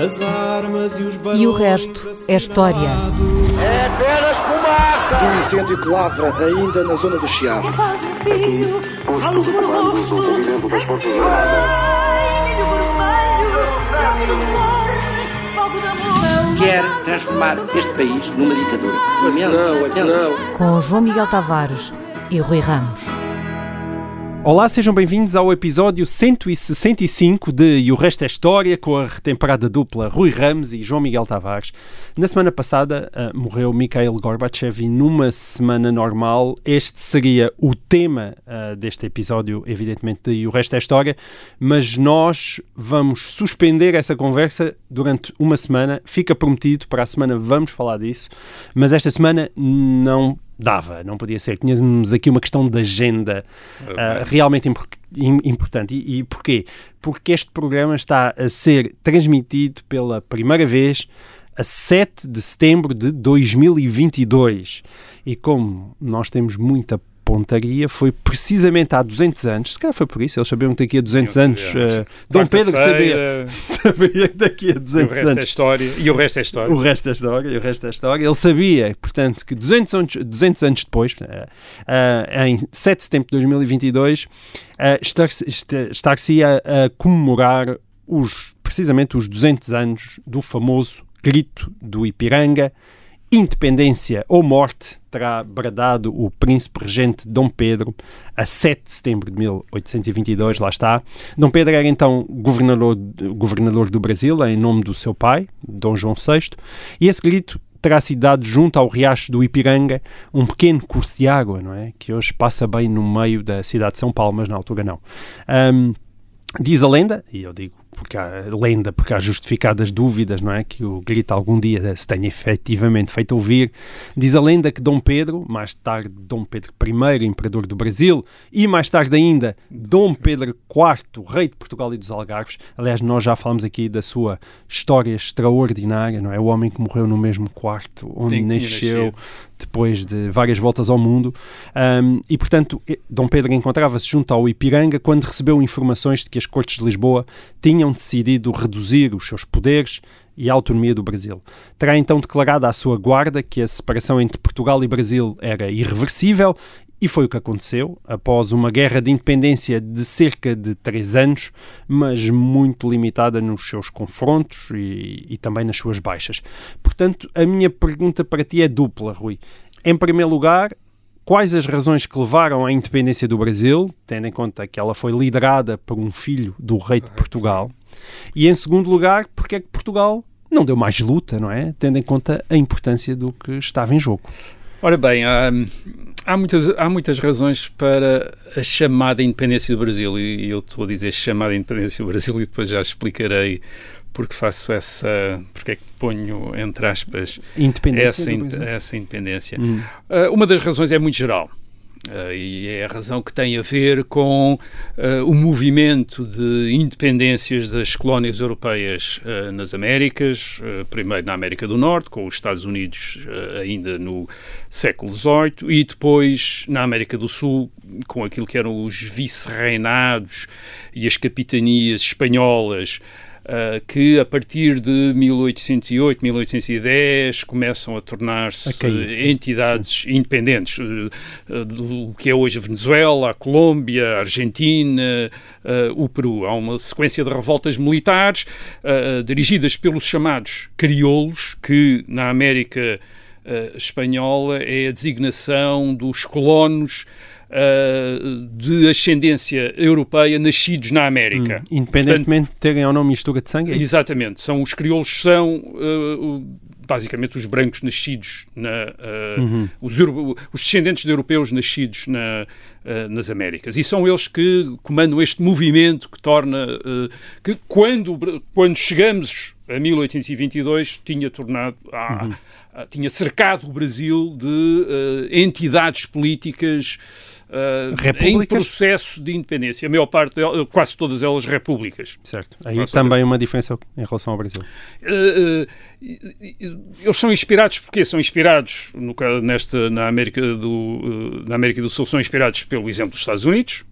As armas e os E o resto é história. É apenas fumaça! Um incêndio que lavra ainda na zona do Chiado. faz um filho, falo do rosto. Ai, milho vermelho, grave do corne, fogo da amor. Quer transformar este país numa ditadura. Não, não. Com João Miguel Tavares e Rui Ramos. Olá, sejam bem-vindos ao episódio 165 de E o Resto é História, com a retemperada dupla Rui Ramos e João Miguel Tavares. Na semana passada ah, morreu Mikhail Gorbachev e numa semana normal este seria o tema ah, deste episódio, evidentemente, de E o Resto é História, mas nós vamos suspender essa conversa durante uma semana. Fica prometido, para a semana vamos falar disso, mas esta semana não dava, não podia ser. Tínhamos aqui uma questão de agenda ah, realmente impor- im- importante. E, e porquê? Porque este programa está a ser transmitido pela primeira vez a 7 de setembro de 2022. E como nós temos muita pontaria, foi precisamente há 200 anos, se calhar foi por isso, eles sabiam que daqui a 200 Não anos, eh, Dom Pedro sabia, sabia que daqui a E o 200 resto é anos história. E o resto é história. o resto da história, o resto da história. Ele sabia, portanto, que 200 anos, 200 anos depois, eh, eh, em 7 de setembro de 2022, eh, estar-se esta- estar-se a, a comemorar os, precisamente os 200 anos do famoso grito do Ipiranga, independência ou morte, terá bradado o príncipe regente Dom Pedro a 7 de setembro de 1822, lá está. Dom Pedro era então governador, governador do Brasil, em nome do seu pai, Dom João VI, e esse grito terá sido dado junto ao riacho do Ipiranga, um pequeno curso de água, não é? Que hoje passa bem no meio da cidade de São Paulo, mas na altura não. Ahm, Diz a lenda, e eu digo porque há lenda, porque há justificadas dúvidas, não é? Que o grito algum dia se tenha efetivamente feito ouvir. Diz a lenda que Dom Pedro, mais tarde Dom Pedro I, imperador do Brasil, e mais tarde ainda Dom Pedro IV, rei de Portugal e dos Algarves. Aliás, nós já falamos aqui da sua história extraordinária, não é? O homem que morreu no mesmo quarto onde nasceu nascido. Depois de várias voltas ao mundo. Um, e, portanto, Dom Pedro encontrava-se junto ao Ipiranga quando recebeu informações de que as Cortes de Lisboa tinham decidido reduzir os seus poderes e a autonomia do Brasil. Terá então declarado à sua guarda que a separação entre Portugal e Brasil era irreversível e foi o que aconteceu após uma guerra de independência de cerca de três anos, mas muito limitada nos seus confrontos e, e também nas suas baixas. Portanto, a minha pergunta para ti é dupla, Rui. Em primeiro lugar, quais as razões que levaram à independência do Brasil, tendo em conta que ela foi liderada por um filho do rei de Portugal? E em segundo lugar, porque é que Portugal não deu mais luta, não é? Tendo em conta a importância do que estava em jogo. Ora bem, há, há, muitas, há muitas razões para a chamada independência do Brasil. E eu estou a dizer chamada independência do Brasil e depois já explicarei porque faço essa. porque é que ponho, entre aspas, Independência essa, in- essa independência. Hum. Uh, uma das razões é muito geral. Uh, e é a razão que tem a ver com uh, o movimento de independências das colónias europeias uh, nas Américas, primeiro na América do Norte, com os Estados Unidos ainda no século XVIII, e depois na América do Sul, com aquilo que eram os vice-reinados e as capitanias espanholas, Uh, que a partir de 1808, 1810 começam a tornar-se entidades independentes, uh, do que é hoje a Venezuela, a Colômbia, a Argentina, o Peru. Há uma sequência de revoltas militares dirigidas pelos chamados crioulos, que na América espanhola é a designação dos colonos uh, de ascendência europeia nascidos na América. Hum. Independentemente de terem ou não mistura de sangue, é? Exatamente. São os crioulos são uh, basicamente os brancos nascidos na uh, Uhum. os, os descendentes de europeus nascidos na, uh, nas Américas e são eles que comandam este movimento que torna uh, que quando quando chegamos a 1822 tinha tornado ah, Uhum. tinha cercado o Brasil de entidades políticas uh, em processo de independência. A maior parte, quase todas elas repúblicas. Certo. Aí Nossa, também uma diferença em relação ao Brasil. Uh, eles são inspirados porque são inspirados no nesta na América do na América do Sul são inspirados pelo exemplo dos Estados Unidos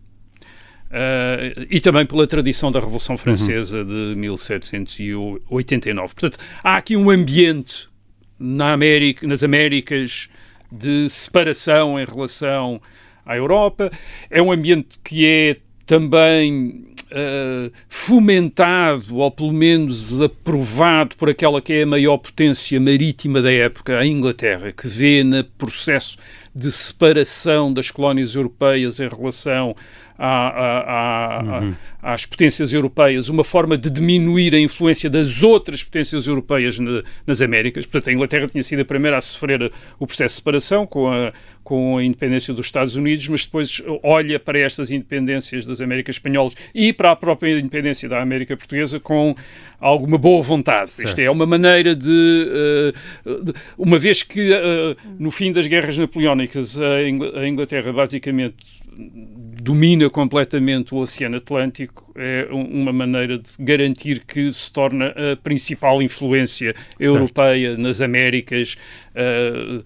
Uh, e também pela tradição da Revolução Francesa de 1789. Portanto, há aqui um ambiente na América, nas Américas de separação em relação à Europa. É um ambiente que é também uh, fomentado, ou pelo menos aprovado por aquela que é a maior potência marítima da época, a Inglaterra, que vê no processo de separação das colónias europeias em relação à, à, uhum. às potências europeias, uma forma de diminuir a influência das outras potências europeias na, nas Américas. Portanto, a Inglaterra tinha sido a primeira a sofrer o processo de separação com a, com a independência dos Estados Unidos, mas depois olha para estas independências das Américas Espanholas e para a própria independência da América Portuguesa com alguma boa vontade. Certo. Isto é uma maneira de, uh, de uma vez que uh, no fim das guerras napoleónicas a Inglaterra basicamente domina completamente o Oceano Atlântico, é uma maneira de garantir que se torna a principal influência europeia certo. nas Américas, uh,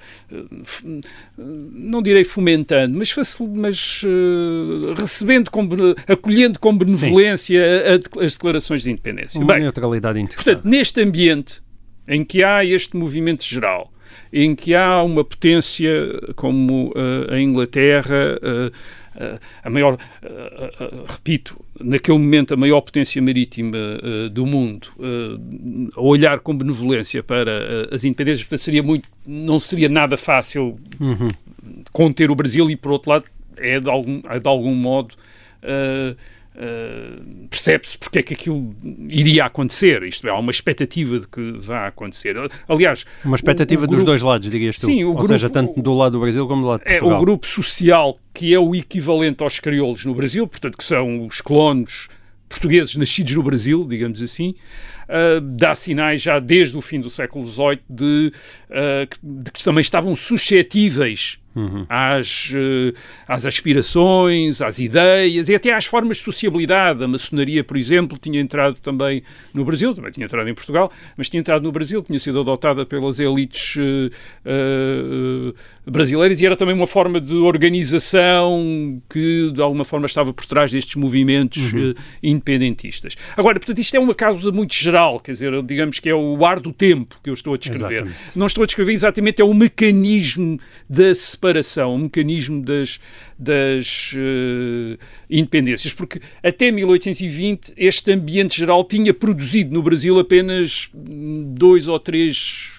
não direi fomentando, mas, mas uh, recebendo, com, acolhendo com benevolência a, a, as declarações de independência. Uma Bem, neutralidade interessante. Portanto, neste ambiente em que há este movimento geral, em que há uma potência como uh, a Inglaterra, uh, a maior, repito, naquele momento a maior potência marítima do mundo, a olhar com benevolência para as independências, portanto seria muito, não seria nada fácil uhum. conter o Brasil e por outro lado é de algum, é de algum modo Uh, percebe-se porque é que aquilo iria acontecer. Isto é, há uma expectativa de que vá acontecer. Aliás, uma expectativa dos dois lados, dirias tu. Sim, o Ou grupo, seja, tanto do lado do Brasil como do lado de Portugal. É o grupo social que é o equivalente aos crioulos no Brasil, portanto, que são os colonos portugueses nascidos no Brasil, digamos assim, uh, dá sinais já desde o fim do século XVIII de, uh, de que também estavam suscetíveis Uhum. Às, uh, às aspirações, às ideias e até às formas de sociabilidade. A maçonaria, por exemplo, tinha entrado também no Brasil, também tinha entrado em Portugal, mas tinha entrado no Brasil, tinha sido adotada pelas elites uh, uh, brasileiras e era também uma forma de organização que, de alguma forma, estava por trás destes movimentos uhum. independentistas. Agora, portanto, isto é uma causa muito geral, quer dizer, digamos que é o ar do tempo que eu estou a descrever. Exatamente. Não estou a descrever exatamente, é o mecanismo da separação, o mecanismo das, das uh, independências, porque até 1820 este ambiente geral tinha produzido no Brasil apenas dois ou três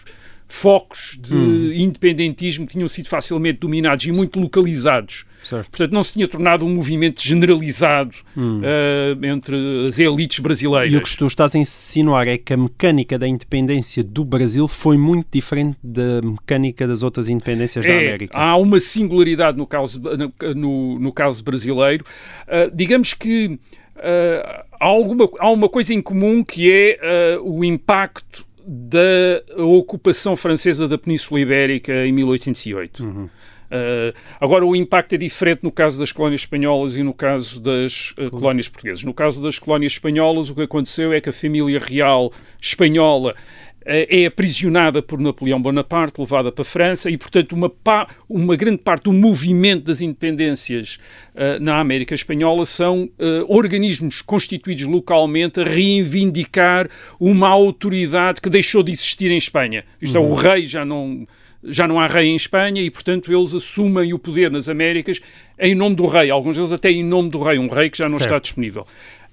focos de hum. independentismo que tinham sido facilmente dominados e muito localizados. Certo. Portanto, não se tinha tornado um movimento generalizado hum. uh, entre as elites brasileiras. E o que tu estás a insinuar é que a mecânica da independência do Brasil foi muito diferente da mecânica das outras independências é, da América. Há uma singularidade no caso, no, no caso brasileiro. Uh, digamos que uh, há, alguma, há uma coisa em comum que é o impacto da ocupação francesa da Península Ibérica em 1808. Uhum. Uh, agora, o impacto é diferente no caso das colónias espanholas e no caso das uh, colónias portuguesas. No caso das colónias espanholas, o que aconteceu é que a família real espanhola é aprisionada por Napoleão Bonaparte, levada para a França, e, portanto, uma, uma grande parte do movimento das independências uh, na América Espanhola são uh, organismos constituídos localmente a reivindicar uma autoridade que deixou de existir em Espanha. Isto uhum. é, o uhum. rei já não já não há rei em Espanha e, portanto, eles assumem o poder nas Américas em nome do rei, alguns deles até em nome do rei, um rei que já não certo. está disponível.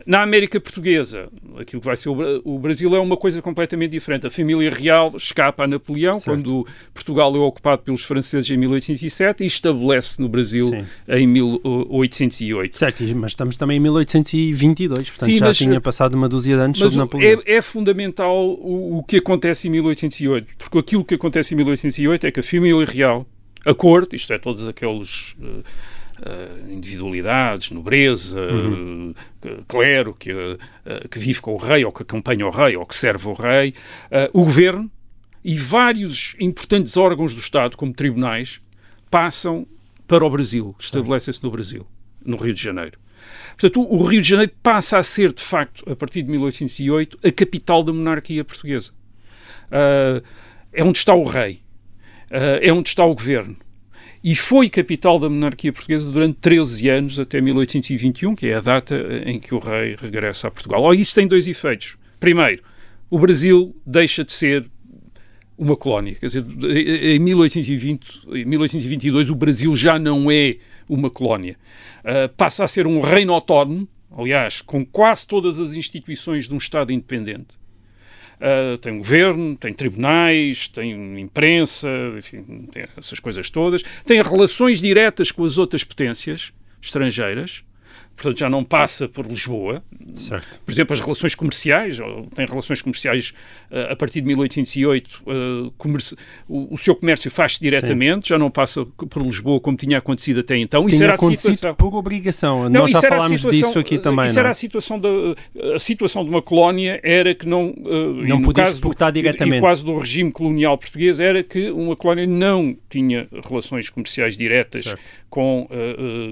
Na América Portuguesa, aquilo que vai ser o Brasil é uma coisa completamente diferente. A família real escapa a Napoleão certo. quando Portugal é ocupado pelos franceses em 1807 e estabelece no Brasil Sim. em 1808. Certo, mas estamos também em 1822, portanto Sim, já mas, tinha passado uma dúzia de anos sobre Napoleão. É, é fundamental o, o que acontece em 1808, porque aquilo que acontece em 1808 é que a família real, a corte, isto é, todos aqueles... Uh, uh, individualidades, nobreza, uhum. uh, clero que, uh, que vive com o rei, ou que acompanha o rei, ou que serve o rei, o governo e vários importantes órgãos do Estado, como tribunais, passam para o Brasil, estabelecem-se no Brasil, no Rio de Janeiro. Portanto, o Rio de Janeiro passa a ser, de facto, a partir de 1808, a capital da monarquia portuguesa. Uh, é onde está o rei, uh, é onde está o governo, e foi capital da monarquia portuguesa durante 13 anos, até 1821, que é a data em que o rei regressa a Portugal. Oh, isso tem dois efeitos. Primeiro, o Brasil deixa de ser uma colónia. Quer dizer, em 1820, em 1822 o Brasil já não é uma colónia. Uh, passa a ser um reino autónomo, aliás, com quase todas as instituições de um Estado independente. Uh, tem governo, tem tribunais, tem imprensa, enfim, tem essas coisas todas. Tem relações diretas com as outras potências estrangeiras portanto já não passa por Lisboa. Certo. Por exemplo, as relações comerciais, tem relações comerciais uh, a partir de 1808, uh, comerci o, seu comércio faz-se diretamente, Sim. já não passa por Lisboa como tinha acontecido até então. Tinha isso era a situação. por obrigação. Não, Nós já falámos disso aqui também. Isso não? era é? a situação, da, a situação de uma colónia, era que não. Não podia exportar diretamente. E quase do regime colonial português era que uma colónia não tinha relações comerciais diretas certo. com,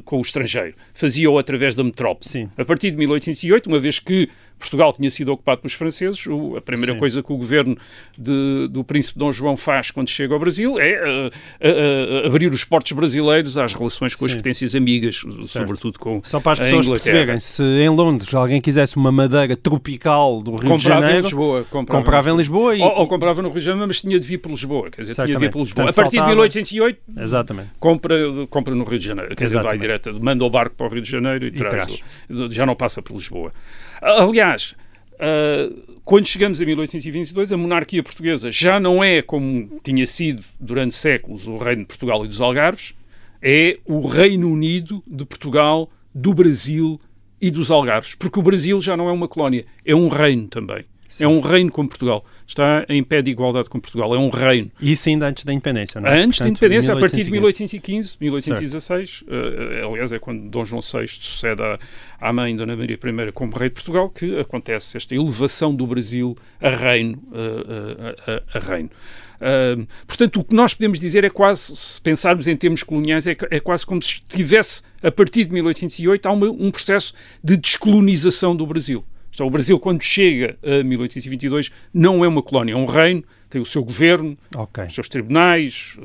com o estrangeiro. Fazia-o através da metrópole. Sim. A partir de 1808, uma vez que Portugal tinha sido ocupado pelos franceses, o, a primeira Sim. coisa que o governo de, do príncipe Dom João faz quando chega ao Brasil é uh, uh, abrir os portos brasileiros às relações com Sim. as potências amigas, certo. sobretudo com Só para as pessoas perceberem, se em Londres alguém quisesse uma madeira tropical do Rio comprava de Janeiro, em Lisboa, comprava, comprava em Lisboa e... ou, ou, comprava no Rio de Janeiro, mas tinha de vir por Lisboa, quer dizer, tinha de vir por Lisboa. Portanto, a partir saltava... de 1808, Exatamente. Compra, compra no Rio de Janeiro, quer dizer, vai direto, manda o barco para o Rio de Janeiro e, e traz, traz. já não passa por Lisboa. Aliás, Uh, quando chegamos a 1822, a monarquia portuguesa já não é como tinha sido durante séculos o Reino de Portugal e dos Algarves, é o Reino Unido de Portugal, do Brasil e dos Algarves, porque o Brasil já não é uma colónia, é um reino também. Sim. É um reino como Portugal. Está em pé de igualdade com Portugal. É um reino. Isso ainda antes da independência, não é? Antes Portanto, da independência, 1815. a partir de 1815, 1816. Uh, aliás, é quando Dom João VI sucede à, à mãe Dona Maria I como rei de Portugal que acontece esta elevação do Brasil a reino. Uh, uh, a, a reino. Uh, portanto, o que nós podemos dizer é quase, se pensarmos em termos coloniais, é, é quase como se tivesse, a partir de 1808, há uma, um processo de descolonização do Brasil. Então, o Brasil, quando chega a 1822, não é uma colónia, é um reino, tem o seu governo, okay. os seus tribunais,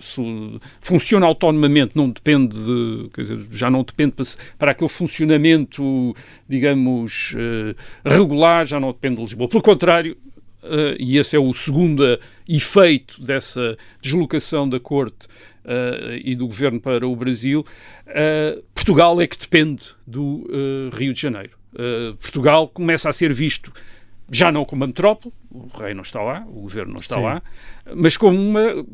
funciona autonomamente, não depende de, quer dizer, já não depende para, para aquele funcionamento, digamos, uh, regular, já não depende de Lisboa. Pelo contrário, uh, e esse é o segundo efeito dessa deslocação da corte uh, e do governo para o Brasil, Portugal é que depende do Rio de Janeiro. Eh, Portugal começa a ser visto já não como uma metrópole, o rei não está lá, o governo não está Sim. lá, mas como uma,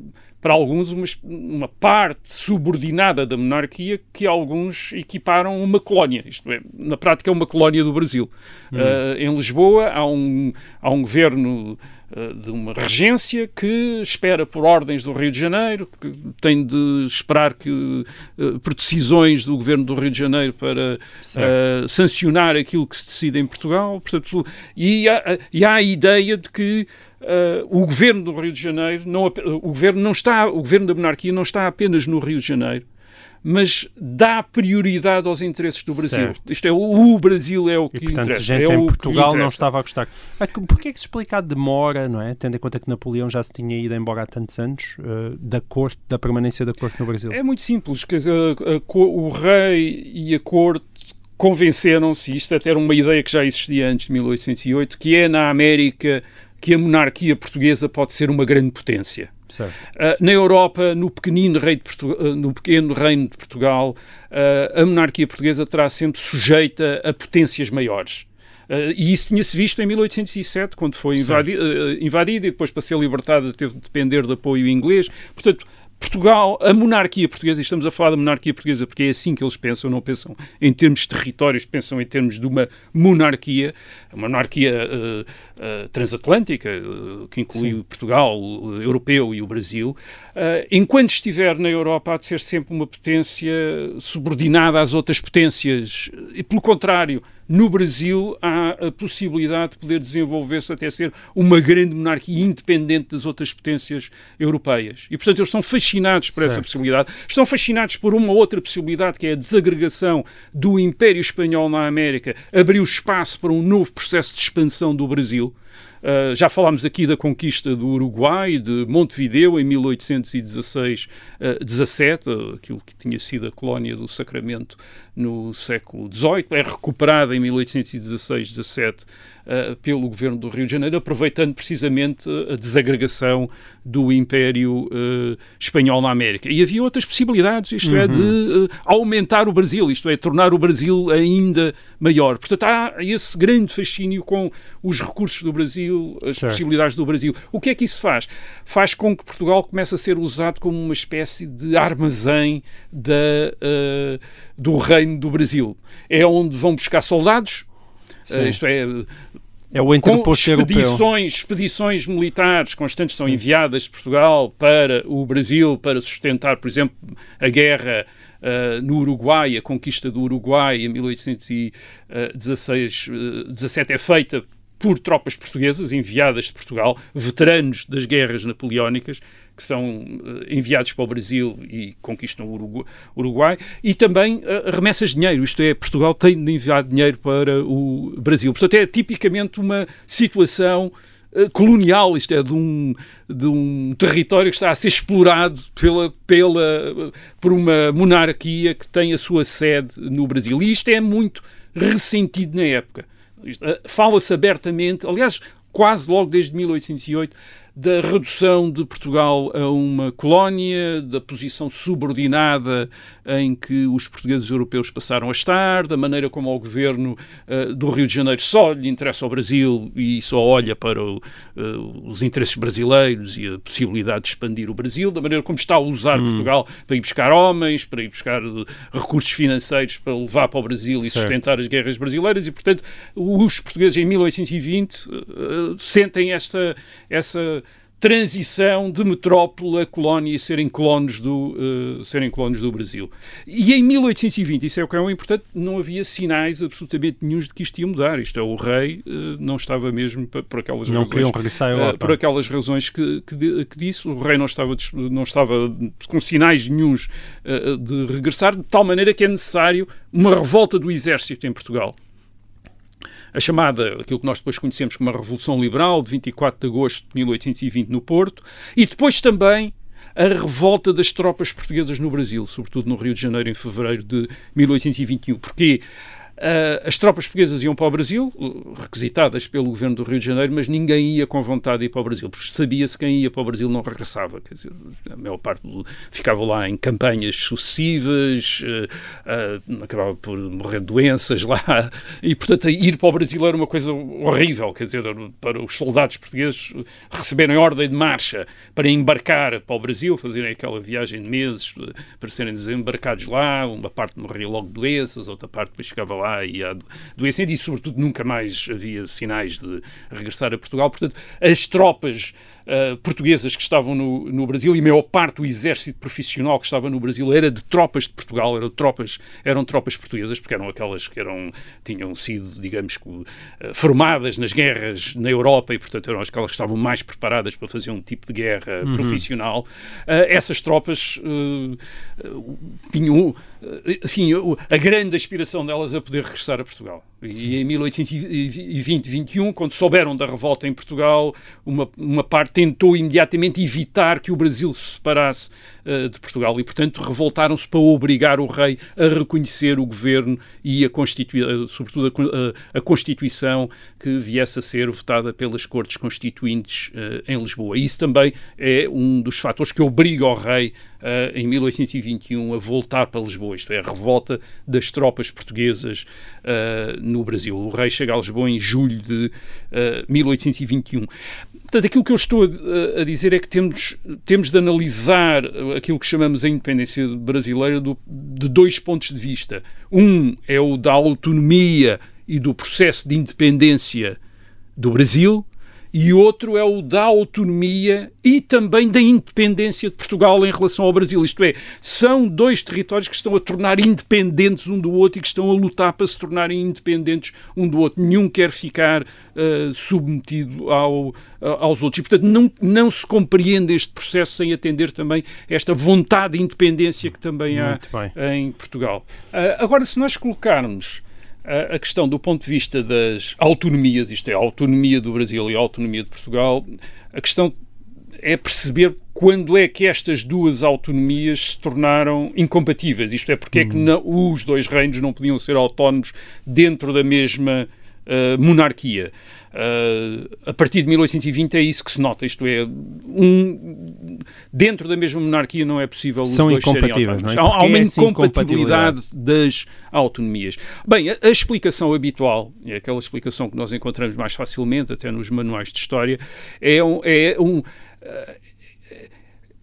para alguns, uma, uma, parte subordinada da monarquia que alguns equiparam uma colónia. Isto é, na prática, é uma colónia do Brasil. Hum. Uh, em Lisboa há um, há um governo uh, de uma regência que espera por ordens do Rio de Janeiro, que tem de esperar que, uh, por decisões do governo do Rio de Janeiro para sancionar aquilo que se decide em Portugal. Portanto, e, há, e há a ideia de que Uh, o governo do Rio de Janeiro, não, o governo não está, o governo da monarquia não está apenas no Rio de Janeiro, mas dá prioridade aos interesses do Brasil. Certo. Isto é, o Brasil é o que e, portanto, interessa. gente é em Portugal não estava a gostar. Porquê é que se explica a demora, não é? Tendo em conta que Napoleão já se tinha ido embora há tantos anos, uh, da corte, da permanência da corte no Brasil? É muito simples. Quer dizer, a, a, o rei e a corte convenceram-se, isto até era uma ideia que já existia antes de 1808, que é na América que a monarquia portuguesa pode ser uma grande potência. Uh, na Europa, no pequenino, rei de uh, no pequeno reino de Portugal, uh, a monarquia portuguesa terá sempre sujeita a potências maiores. e isso tinha-se visto em 1807, quando foi invadida, invadida e depois, para ser libertada, teve de depender de apoio inglês. Portanto, Portugal, a monarquia portuguesa, e estamos a falar da monarquia portuguesa porque é assim que eles pensam, não pensam em termos de territórios, pensam em termos de uma monarquia, uma monarquia uh, uh, transatlântica, uh, que inclui Sim. Portugal, o europeu e o Brasil. enquanto estiver na Europa, há de ser sempre uma potência subordinada às outras potências, e pelo contrário, no Brasil há a possibilidade de poder desenvolver-se até ser uma grande monarquia independente das outras potências europeias. E, portanto, eles estão fascinados por certo. essa possibilidade. Estão fascinados por uma outra possibilidade, que é a desagregação do Império Espanhol na América, abriu espaço para um novo processo de expansão do Brasil. Uh, já falámos aqui da conquista do Uruguai, de Montevideo, em 1816-17, uh, aquilo que tinha sido a colónia do Sacramento no século XVIII, é recuperada em 1816-17 uh, pelo governo do Rio de Janeiro, aproveitando precisamente a desagregação do Império uh, Espanhol na América. E havia outras possibilidades, isto uhum. é, de uh, aumentar o Brasil, isto é, tornar o Brasil ainda maior. Portanto, há esse grande fascínio com os recursos do Brasil, as certo. possibilidades do Brasil. O que é que isso faz? Faz com que Portugal comece a ser usado como uma espécie de armazém da, do reino do Brasil. É onde vão buscar soldados, uh, isto é, é o entreposto expedições, expedições militares constantes são Sim. enviadas de Portugal para o Brasil para sustentar, por exemplo, a guerra uh, no Uruguai, a conquista do Uruguai em 1816, uh, 17 é feita por tropas portuguesas enviadas de Portugal, veteranos das guerras napoleónicas, que são eh, enviados para o Brasil e conquistam o Uruguai, e também eh, remessas de dinheiro, isto é, Portugal tem de enviar dinheiro para o Brasil. Portanto, é tipicamente uma situação eh, colonial, isto é, de um, de um território que está a ser explorado pela, pela, por uma monarquia que tem a sua sede no Brasil. E isto é muito ressentido na época. Fala-se abertamente, aliás, quase logo desde 1808, da redução de Portugal a uma colónia, da posição subordinada em que os portugueses europeus passaram a estar, da maneira como o governo uh, do Rio de Janeiro só lhe interessa ao Brasil e só olha para o, uh, os interesses brasileiros e a possibilidade de expandir o Brasil, da maneira como está a usar hum. Portugal para ir buscar homens, para ir buscar uh, recursos financeiros para levar para o Brasil e certo. sustentar as guerras brasileiras e, portanto, os portugueses em 1820 sentem esta, essa transição de metrópole a colónia e serem colonos do, uh, serem colonos do Brasil. E em 1820, isso é o que é importante, não havia sinais absolutamente nenhums de que isto ia mudar. Isto é, o rei uh, não estava mesmo por aquelas não razões... Queriam regressar uh, por aquelas razões que, que, que, disse. O rei não estava, não estava com sinais nenhums de regressar, de tal maneira que é necessário uma revolta do exército em Portugal a chamada, aquilo que nós depois conhecemos como a Revolução Liberal, de 24 de agosto de 1820 no Porto, e depois também a revolta das tropas portuguesas no Brasil, sobretudo no Rio de Janeiro, em fevereiro de 1821. Porque Uh, as tropas portuguesas iam para o Brasil, requisitadas pelo governo do Rio de Janeiro, mas ninguém ia com vontade de ir para o Brasil, porque sabia-se quem ia para o Brasil não regressava. Quer dizer, a maior parte do, ficava lá em campanhas sucessivas, uh, uh, acabava por morrer de doenças lá, e portanto ir para o Brasil era uma coisa horrível. Quer dizer, para os soldados portugueses receberem ordem de marcha para embarcar para o Brasil, fazerem aquela viagem de meses para serem desembarcados lá, uma parte morria logo de doenças, outra parte depois ficava lá lá e adoecendo, e sobretudo nunca mais havia sinais de regressar a Portugal. Portanto, as tropas uh, portuguesas que estavam no, no Brasil e a maior parte do exército profissional que estava no Brasil era de tropas de Portugal, eram tropas, eram tropas portuguesas, porque eram aquelas que eram, tinham sido, digamos, uh, formadas nas guerras na Europa e, portanto, eram aquelas que estavam mais preparadas para fazer um tipo de guerra uhum. profissional. Uh, essas tropas tinham, enfim, a grande aspiração delas a poder regressar a Portugal. E em 1820-21, quando souberam da revolta em Portugal, uma, uma parte tentou imediatamente evitar que o Brasil se separasse uh, de Portugal e, portanto, revoltaram-se para obrigar o rei a reconhecer o governo e, a constituir, uh, sobretudo, a, a, Constituição que viesse a ser votada pelas Cortes Constituintes uh, em Lisboa. E isso também é um dos fatores que obriga o rei, em 1821, a voltar para Lisboa, isto é, a revolta das tropas portuguesas no Brasil. O rei chega a Lisboa em julho de uh, 1821. Portanto, aquilo que eu estou a, a, dizer é que temos, temos de analisar aquilo que chamamos a independência brasileira do, de dois pontos de vista. Um é o da autonomia e do processo de independência do Brasil, e outro é o da autonomia e também da independência de Portugal em relação ao Brasil. Isto é, são dois territórios que estão a tornar independentes um do outro e que estão a lutar para se tornarem independentes um do outro. Nenhum quer ficar uh, submetido ao, uh, aos outros. E, portanto, não, não se compreende este processo sem atender também esta vontade de independência que também há em Portugal. Uh, agora, se nós colocarmos a, a questão do ponto de vista das autonomias, isto é, a autonomia do Brasil e a autonomia de Portugal, a questão é perceber quando é que estas duas autonomias se tornaram incompatíveis. Isto é, porque é que na, os dois reinos não podiam ser autónomos dentro da mesma uh, monarquia. Uh, a partir de 1820 é isso que se nota, isto é, um, dentro da mesma monarquia não é possível os São dois serem incompatíveis, autónomos. não é? Há, há uma é essa incompatibilidade das autonomias. Bem, a, a explicação habitual, é aquela explicação que nós encontramos mais facilmente, até nos manuais de história, é um, é um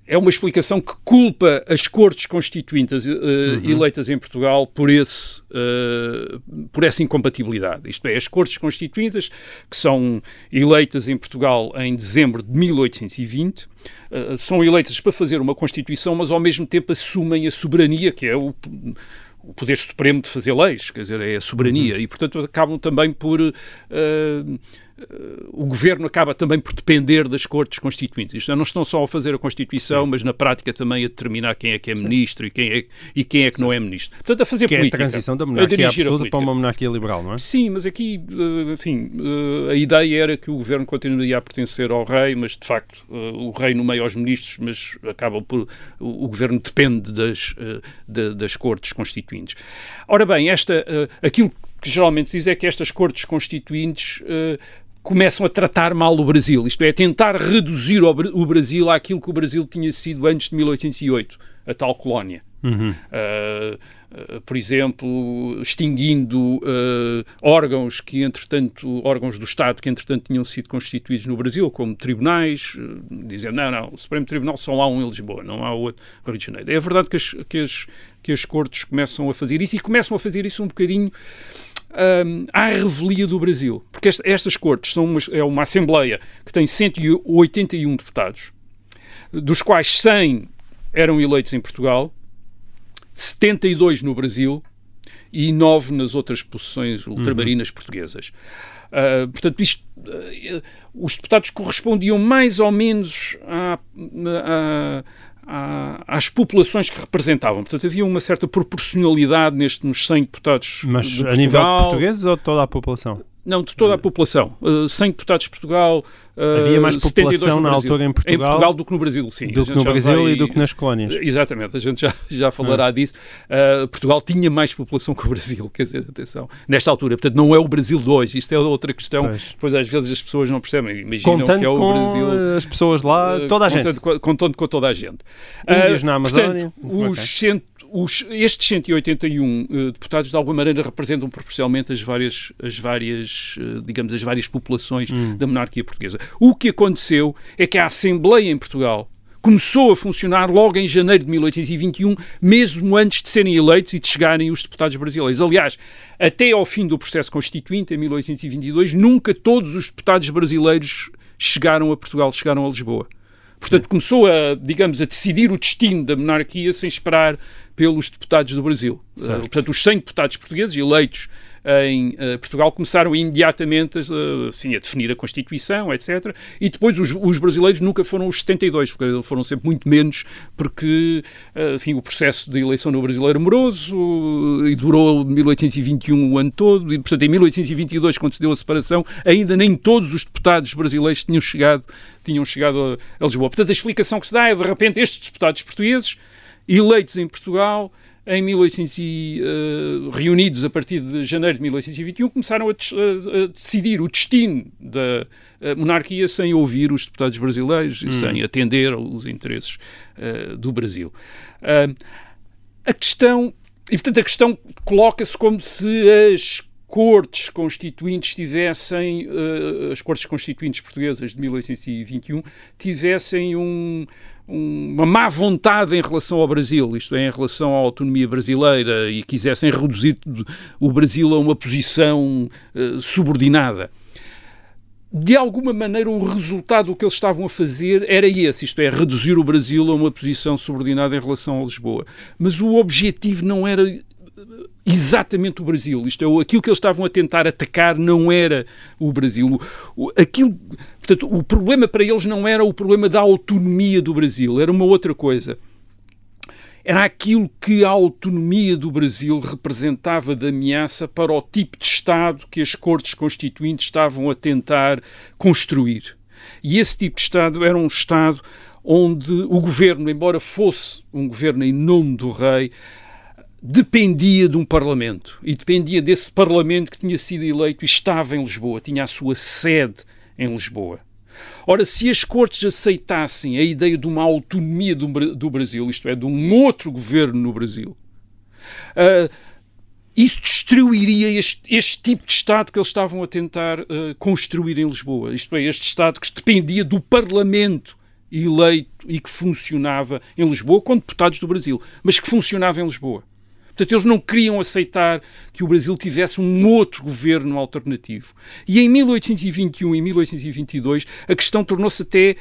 é uma explicação que culpa as cortes constituintes uh, uhum. eleitas em Portugal por, esse, uh, por essa incompatibilidade. Isto é, as cortes constituintes, que são eleitas em Portugal em dezembro de 1820, uh, são eleitas para fazer uma Constituição, mas ao mesmo tempo assumem a soberania, que é o o poder supremo de fazer leis, quer dizer, é a soberania, uhum. e portanto acabam também por uh, o governo acaba também por depender das cortes constituintes. Isto não estão só a fazer a Constituição, Sim. mas na prática também a determinar quem é que é Sim. ministro e quem é, e quem é que Sim. não é ministro. Portanto, a fazer que política. É a transição da monarquia absoluta para uma monarquia liberal, não é? Sim, mas aqui, eh, enfim, eh, a ideia era que o governo continuaria a pertencer ao rei, mas de facto eh, o rei nomeia os ministros, mas acaba por. O, governo depende das, das cortes constituintes. Ora bem, esta, aquilo que geralmente se diz é que estas cortes constituintes começam a tratar mal o Brasil, isto é, tentar reduzir o Brasil àquilo que o Brasil tinha sido antes de 1808, a tal colónia. Uhum. Uh, uh, por exemplo, extinguindo uh, órgãos que, entretanto, órgãos do Estado que, entretanto, tinham sido constituídos no Brasil, como tribunais, dizendo, não, não, o Supremo Tribunal só há um em Lisboa, não há outro no Rio de Janeiro. É verdade que as, que as, que as cortes começam a fazer isso e começam a fazer isso um bocadinho um, à revelia do Brasil. Porque esta, estas cortes são uma, é uma Assembleia que tem 181 deputados, dos quais 100 eram eleitos em Portugal, 72 no Brasil e 9 nas outras posições ultramarinas uhum. portuguesas. Uh, portanto, isto, uh, os deputados correspondiam mais ou menos a, a, às populações que representavam. Portanto, havia uma certa proporcionalidade neste, nos 100 deputados Mas de a nível de portugueses ou de toda a população? Não, de toda a população. Uh, 100 deputados de Portugal. Uh, Havia mais população na altura em Portugal, em Portugal do que no Brasil, sim. Do que no Brasil vai... e do que nas colónias. Exatamente, a gente já, já falará ah. disso. Uh, Portugal tinha mais população que o Brasil, quer dizer, atenção, nesta altura. Portanto, não é o Brasil de hoje, isto é outra questão. Pois, pois às vezes as pessoas não percebem, imaginam contando que é o Brasil. as pessoas lá, toda a contando, gente. Com, contando com toda a gente. Índios na Amazónia. Portanto, os okay. cento os, estes 181 uh, deputados, de alguma maneira, representam proporcionalmente as várias, as várias uh, digamos, as várias populações hum. da monarquia portuguesa. O que aconteceu é que a Assembleia em Portugal começou a funcionar logo em janeiro de 1821, mesmo antes de serem eleitos e de chegarem os deputados brasileiros. Aliás, até ao fim do processo constituinte, em 1822, nunca todos os deputados brasileiros chegaram a Portugal, chegaram a Lisboa. Portanto, começou a, digamos, a decidir o destino da monarquia sem esperar pelos deputados do Brasil. Uh, portanto, os 100 deputados portugueses eleitos em uh, Portugal começaram imediatamente uh, assim, a definir a Constituição, etc. E depois os, os, brasileiros nunca foram os 72, porque foram sempre muito menos, porque uh, enfim, o processo de eleição no Brasil era moroso e durou 1821 o ano todo, e portanto em 1822, quando se deu a separação, ainda nem todos os deputados brasileiros tinham chegado, tinham chegado a, a Lisboa. Portanto, a explicação que se dá é, de repente, estes deputados portugueses eleitos em Portugal em 1800 e, uh, reunidos a partir de janeiro de 1821, começaram a, a, a decidir o destino da monarquia sem ouvir os deputados brasileiros e hum. sem atender aos interesses uh, do Brasil. Uh, a questão, e portanto a questão coloca-se como se as cortes constituintes tivessem, as cortes constituintes portuguesas de 1821, tivessem um, uma má vontade em relação ao Brasil, isto é, em relação à autonomia brasileira, e quisessem reduzir o Brasil a uma posição uh, subordinada. De alguma maneira, o resultado do que eles estavam a fazer era esse, isto é, reduzir o Brasil a uma posição subordinada em relação a Lisboa. Mas o objetivo não era exatamente o Brasil. Isto é, aquilo que eles estavam a tentar atacar não era o Brasil. Aquilo, portanto, o problema para eles não era o problema da autonomia do Brasil, era uma outra coisa. era aquilo que a autonomia do Brasil representava de ameaça para o tipo de Estado que as Cortes Constituintes estavam a tentar construir. E esse tipo de Estado era um Estado onde o governo, embora fosse um governo em nome do rei, dependia de um Parlamento. E dependia desse Parlamento que tinha sido eleito e estava em Lisboa, tinha a sua sede em Lisboa. Ora, se as Cortes aceitassem a ideia de uma autonomia do, do Brasil, isto é, de um outro governo no Brasil, uh, isso destruiria este, este, tipo de Estado que eles estavam a tentar uh, construir em Lisboa. Isto é, este Estado que dependia do Parlamento eleito e que funcionava em Lisboa com deputados do Brasil, mas que funcionava em Lisboa. Portanto, eles não queriam aceitar que o Brasil tivesse um outro governo alternativo. E em 1821 e 1822 a questão tornou-se até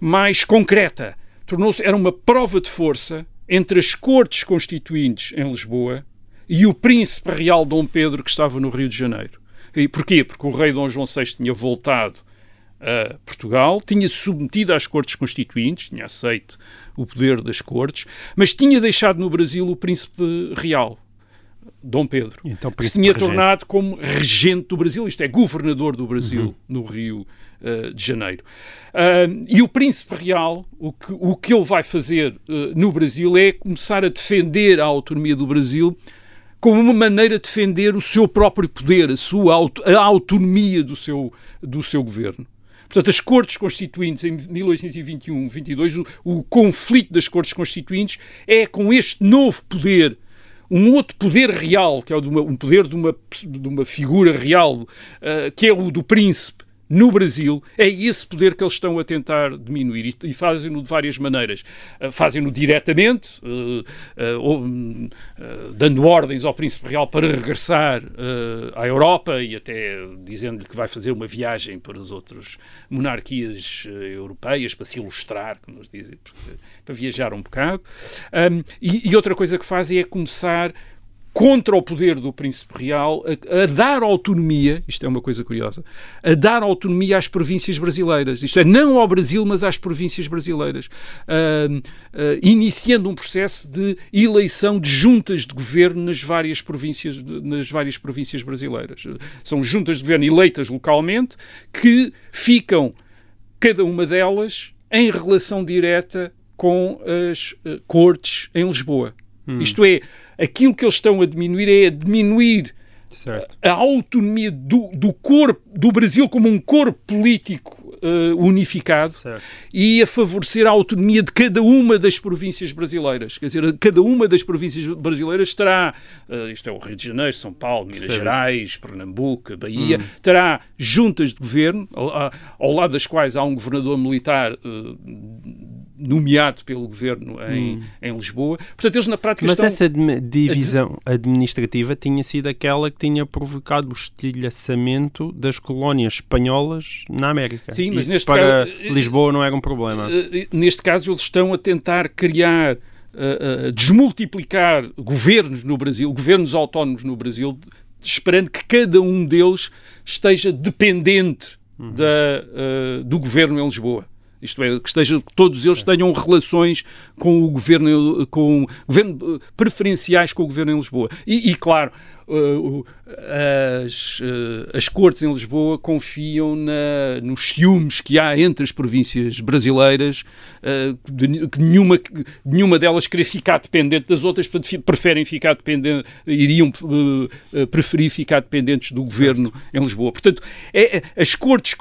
mais concreta. Tornou-se era uma prova de força entre as cortes constituintes em Lisboa e o príncipe real Dom Pedro que estava no Rio de Janeiro. E porquê? Porque o rei Dom João VI tinha voltado a Portugal, tinha submetido às cortes constituintes, tinha aceito o poder das cortes, mas tinha deixado no Brasil o príncipe real, Dom Pedro, então, que se tinha regente. tornado como regente do Brasil, isto é, governador do Brasil uhum. no Rio uh, de Janeiro. Uh, e o príncipe real, o que, o que ele vai fazer uh, no Brasil é começar a defender a autonomia do Brasil como uma maneira de defender o seu próprio poder, a sua a autonomia do seu, do seu governo. Portanto, as Cortes Constituintes em 1821-22, o, o conflito das Cortes Constituintes é com este novo poder um outro poder real, que é o de uma, um poder de uma, de uma figura real, uh, que é o do príncipe, no Brasil, é esse poder que eles estão a tentar diminuir e, e fazem-no de várias maneiras. Uh, fazem-no diretamente, uh, dando ordens ao Príncipe Real para regressar à Europa e até dizendo-lhe que vai fazer uma viagem para as outras monarquias europeias para se ilustrar, como nos dizem, para viajar um bocado. Um, e, e outra coisa que fazem é começar contra o poder do príncipe real, a, a, dar autonomia, isto é uma coisa curiosa, a dar autonomia às províncias brasileiras, isto é, não ao Brasil, mas às províncias brasileiras, uh, uh, iniciando um processo de eleição de juntas de governo nas várias províncias, nas várias províncias brasileiras. São juntas de governo eleitas localmente que ficam, cada uma delas, em relação direta com as uh, cortes em Lisboa. Hum. Isto é, aquilo que eles estão a diminuir é a diminuir certo. a autonomia do, do corpo do Brasil como um corpo político uh, unificado certo. e a favorecer a autonomia de cada uma das províncias brasileiras. Quer dizer, cada uma das províncias brasileiras terá, uh, isto é o Rio de Janeiro, São Paulo, Minas certo. Gerais, Pernambuco, Bahia, hum. terá juntas de governo, ao, ao, lado das quais há um governador militar uh, nomeado pelo governo em, hum. em Lisboa. Portanto, eles na prática Mas estão... essa divisão administrativa tinha sido aquela que tinha provocado o estilhaçamento das colónias espanholas na América. Sim, mas Isso neste para caso, Lisboa não era um problema. Eh, eh, neste caso, eles estão a tentar criar, a desmultiplicar governos no Brasil, governos autónomos no Brasil, esperando que cada um deles esteja dependente uhum. da, uh, do governo em Lisboa. Isto é, que, esteja, que todos eles tenham relações com o governo, com governo preferenciais com o governo em Lisboa. E, e claro, uh, as, uh, as cortes em Lisboa confiam na, nos ciúmes que há entre as províncias brasileiras, de, que nenhuma, nenhuma delas querer ficar dependente das outras, preferem ficar dependentes, iriam preferir ficar dependentes do governo em Lisboa. Portanto, é, é, as, cortes,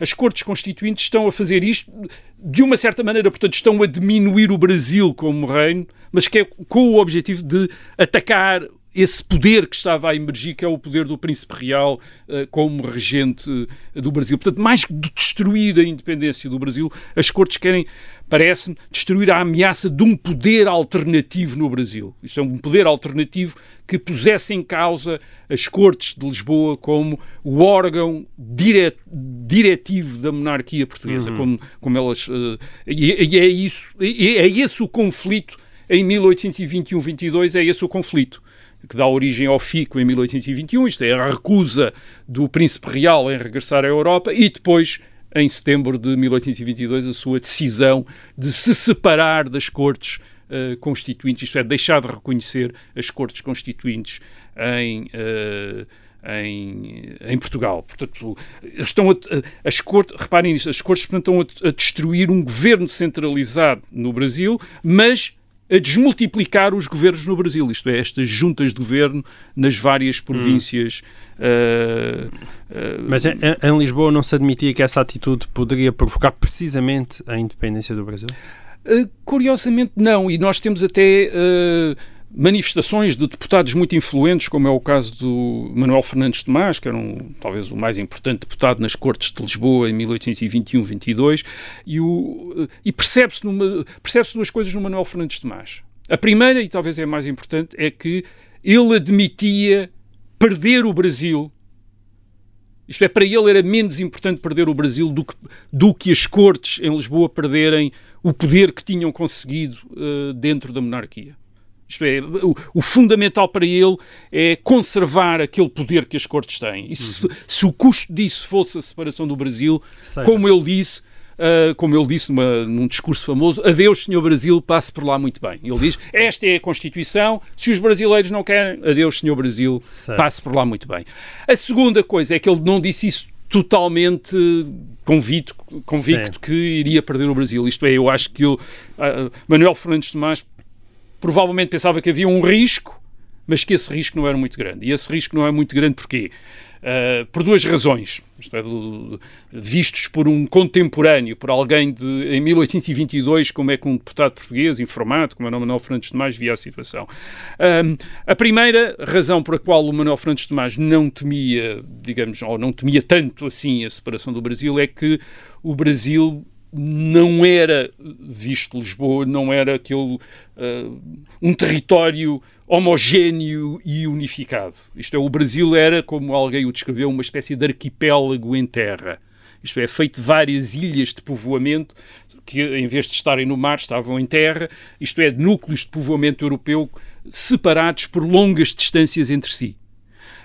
as cortes constituintes estão a fazer isto de uma certa maneira, portanto, estão a diminuir o Brasil como reino, mas que é com o objetivo de atacar esse poder que estava a emergir, que é o poder do príncipe real uh, como regente uh, do Brasil. Portanto, mais que de destruir a independência do Brasil, as cortes querem, parece-me, destruir a ameaça de um poder alternativo no Brasil. Isto é um poder alternativo que pusesse em causa as cortes de Lisboa como o órgão dire diretivo da monarquia portuguesa, uhum. como, como elas... Uh, e, e, é isso, é, é esse o conflito em 1821-22, é esse o conflito que dá origem ao FICO em 1821, isto é, a recusa do príncipe real em regressar à Europa, e depois, em setembro de 1822, a sua decisão de se separar das cortes uh, constituintes, isto é, deixar de reconhecer as cortes constituintes em. Uh, em, em, Portugal. Portanto, estão a, as cortes, reparem nisso, as cortes portanto, estão a, a, destruir um governo centralizado no Brasil, mas a desmultiplicar os governos no Brasil, isto é, estas juntas de governo nas várias províncias. Hum. Uh, uh, mas em, em, Lisboa não se admitia que essa atitude poderia provocar precisamente a independência do Brasil? Uh, curiosamente, não, e nós temos até manifestações de deputados muito influentes, como é o caso do Manuel Fernandes Tomás, que era um, talvez o mais importante deputado nas Cortes de Lisboa em 1821-22, e, e percebe-se percebe duas coisas no Manuel Fernandes Tomás. A primeira, e talvez é a mais importante, é que ele admitia perder o Brasil. Isto é, para ele era menos importante perder o Brasil do que, do que as cortes em Lisboa perderem o poder que tinham conseguido uh, dentro da monarquia. Isto é, o, o, fundamental para ele é conservar aquele poder que as cortes têm. E se, uhum. se o custo disso fosse a separação do Brasil, Seja. como ele disse, uh, como ele disse numa, num discurso famoso, adeus, senhor Brasil, passe por lá muito bem. Ele diz, esta é a Constituição, se os brasileiros não querem, adeus, senhor Brasil, certo. passe por lá muito bem. A segunda coisa é que ele não disse isso totalmente convicto, convicto que iria perder o Brasil. Isto é, eu acho que eu, uh, Manuel Fernandes Tomás provavelmente pensava que havia um risco, mas que esse risco não era muito grande. E esse risco não é muito grande porquê? Uh, por duas razões, é, do, vistos por um contemporâneo, por alguém de, em 1822, como é que um deputado português, informado, como era o Manuel Fernandes de Tomás, via a situação. A primeira razão por a qual o Manuel Fernandes de Tomás não temia, digamos, ou não temia tanto assim a separação do Brasil, é que o Brasil não era, visto Lisboa, não era aquele uh, um território homogéneo e unificado. Isto é, o Brasil era, como alguém o descreveu, uma espécie de arquipélago em terra. Isto é, feito de várias ilhas de povoamento que, em vez de estarem no mar, estavam em terra. Isto é, núcleos de povoamento europeu separados por longas distâncias entre si.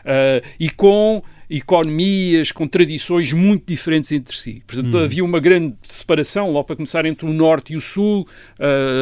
Uh, e com economias, com tradições muito diferentes entre si. Portanto, hum. havia uma grande separação, logo para começar, entre o Norte e o Sul,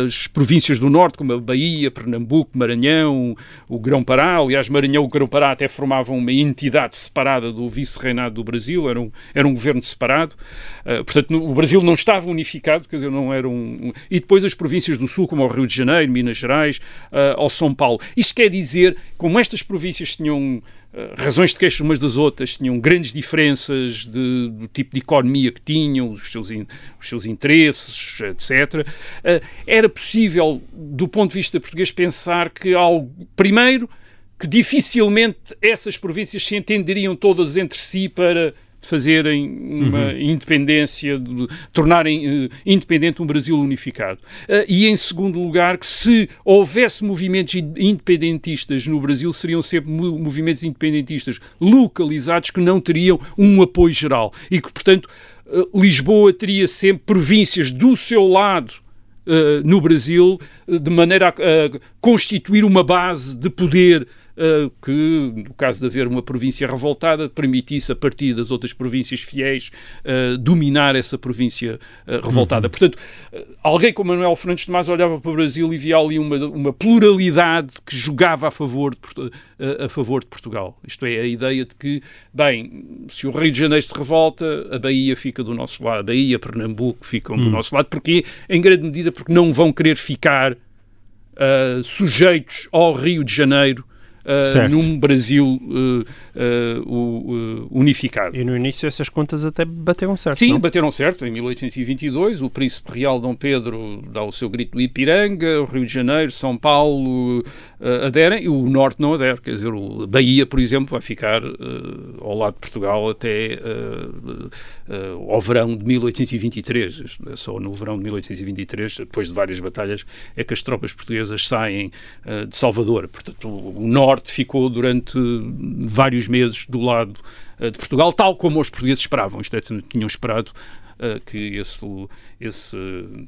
as províncias do Norte, como a Bahia, Pernambuco, Maranhão, o Grão-Pará. Aliás, Maranhão e o Grão-Pará até formavam uma entidade separada do vice-reinado do Brasil, era um, era um governo separado. Uh, portanto, o Brasil não estava unificado, quer dizer, não era um... E depois as províncias do Sul, como o Rio de Janeiro, Minas Gerais, uh, ao São Paulo. Isto quer dizer, como estas províncias tinham eh, razões de queixo umas das outras, tinham grandes diferenças de, do tipo de economia que tinham, os seus, in, os seus interesses, etc. Uh, era possível, do ponto de vista português, pensar que algo, primeiro, que dificilmente essas províncias se entenderiam todas entre si para fazerem uma uhum. independência, de, tornarem uh, independente um Brasil unificado. Uh, e, em segundo lugar, que se houvesse movimentos independentistas no Brasil, seriam sempre movimentos independentistas localizados que não teriam um apoio geral. E que, portanto, uh, Lisboa teria sempre províncias do seu lado no Brasil, de maneira a constituir uma base de poder que, no caso de haver uma província revoltada, permitisse, a partir das outras províncias fiéis, uh, dominar essa província uh, revoltada. Uhum. Portanto, alguém como Manuel Fernandes Tomás olhava para o Brasil e via ali uma, uma pluralidade que jogava a favor, de, a favor de Portugal. Isto é, a ideia de que, bem, se o Rio de Janeiro se revolta, a Bahia fica do nosso lado, a Bahia, Pernambuco ficam do nosso lado. Porquê? Em grande medida porque não vão querer ficar Uh, sujeitos ao Rio de Janeiro uh, num Brasil uh, unificado. E no início essas contas até bateram certo. Sim, não? bateram certo. Em 1822, o príncipe real Dom Pedro dá o seu grito do Ipiranga, o Rio de Janeiro, São Paulo aderem e o Norte não adere. Quer dizer, o Bahia, por exemplo, vai ficar ao lado de Portugal até ao verão de 1823. É só no verão de 1823, depois de várias batalhas, é que as tropas portuguesas saem de Salvador. Portanto, o Norte Norte ficou durante vários meses do lado uh, de Portugal, tal como os portugueses esperavam. Isto é, tinham esperado uh, que esse, esse uh,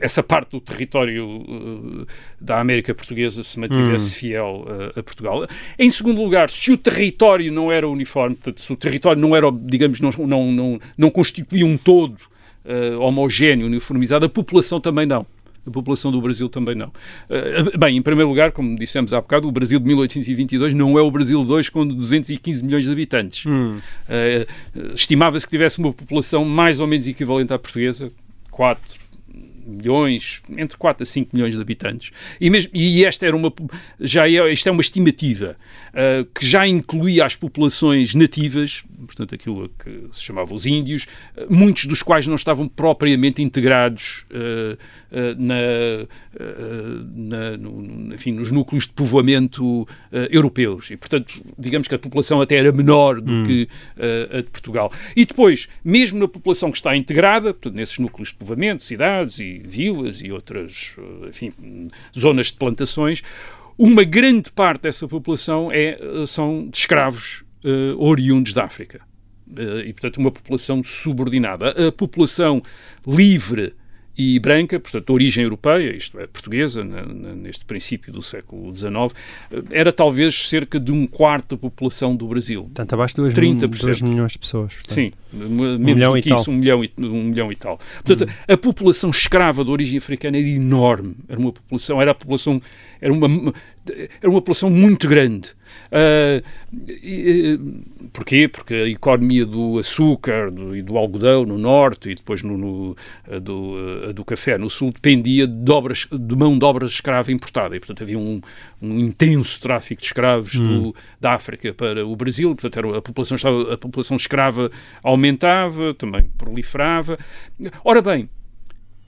essa parte do território da América Portuguesa se mantivesse hum. fiel uh, a Portugal. Em segundo lugar, se o território não era uniforme, portanto, se o território não era, digamos, não, não, não, não constituía um todo uh, homogéneo, uniformizado, a população também não. A população do Brasil também não. Uh, bem, em primeiro lugar, como dissemos há bocado, o Brasil de 1822 não é o Brasil de hoje com 215 milhões de habitantes. Hum. Uh, Estimava-se que tivesse uma população mais ou menos equivalente à portuguesa, 4, milhões, entre 4 a 5 milhões de habitantes. E, mesmo, e esta era uma, já é, esta é uma estimativa uh, que já incluía as populações nativas, portanto aquilo que se chamava os índios, uh, muitos dos quais não estavam propriamente integrados uh, na, na no, enfim, nos núcleos de povoamento europeus. E, portanto, digamos que a população até era menor do hum. que a de Portugal. E depois, mesmo na população que está integrada, portanto, nesses núcleos de povoamento, cidades e vilas e outras, enfim, zonas de plantações, uma grande parte dessa população é, são de escravos uh, oriundos da África. Uh, e, portanto, uma população subordinada. A população livre e branca, portanto, de origem europeia, isto é, portuguesa, na, na, neste princípio do século XIX, era talvez cerca de um quarto da população do Brasil. Portanto, abaixo de 2 milhões de pessoas. Portanto. Sim, menos um milhão do que isso, um milhão, e, um milhão e tal. Portanto, hum. a população escrava de origem africana era enorme. Era uma população, era a população, era uma, era uma população muito grande. Uh, porquê? Porque a economia do açúcar do, e do algodão no norte e depois no, no a do, a do café no sul dependia de, obras, de mão de obra escrava importada e, portanto, havia um, um intenso tráfico de escravos hum. do, da África para o Brasil. Portanto, era, a, população estava, a população escrava aumentava, também proliferava. Ora bem,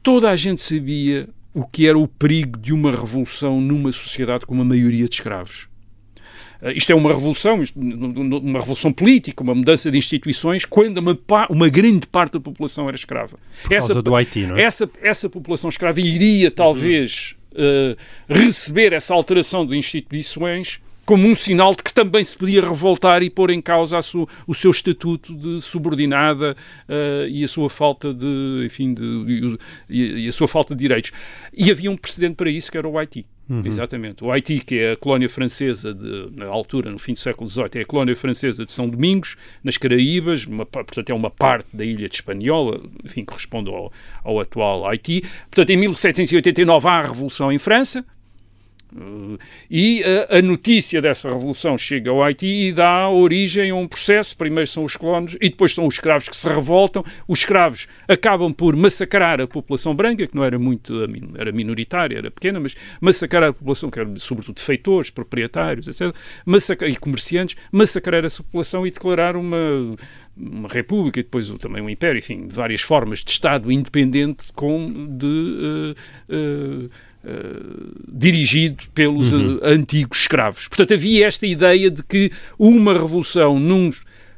toda a gente sabia o que era o perigo de uma revolução numa sociedade com uma maioria de escravos. Uh, isto é uma revolução, uma revolução política, uma mudança de instituições, quando uma, uma grande parte da população era escrava. Por essa, do Haiti, não é? essa, essa população escrava iria, talvez, uh, receber essa alteração de instituições como um sinal de que também se podia revoltar e pôr em causa sua, o seu estatuto de subordinada uh, e a sua falta de, enfim, de, e, e, a sua falta de direitos. E havia um precedente para isso, que era o Haiti. Uhum. Exatamente. O Haiti, que é a colónia francesa, de, na altura, no fim do século XVIII, é a colónia francesa de São Domingos, nas Caraíbas, uma, portanto é uma parte da ilha de Espanhola, enfim, corresponde ao, ao atual Haiti. Portanto, em 1789 há a Revolução em França, e a, a, notícia dessa revolução chega ao Haiti e dá origem a um processo. Primeiro são os colonos e depois são os escravos que se revoltam. Os escravos acabam por massacrar a população branca, que não era muito, era minoritária, era pequena, mas massacrar a população, que era sobretudo feitores, proprietários, etc., massacrar, e comerciantes, massacrar essa população e declarar uma, uma república e depois também um império, enfim, várias formas de Estado independente com de. Uh, uh, Uh, dirigido pelos uhum. uh, antigos escravos. Portanto, havia esta ideia de que uma revolução num,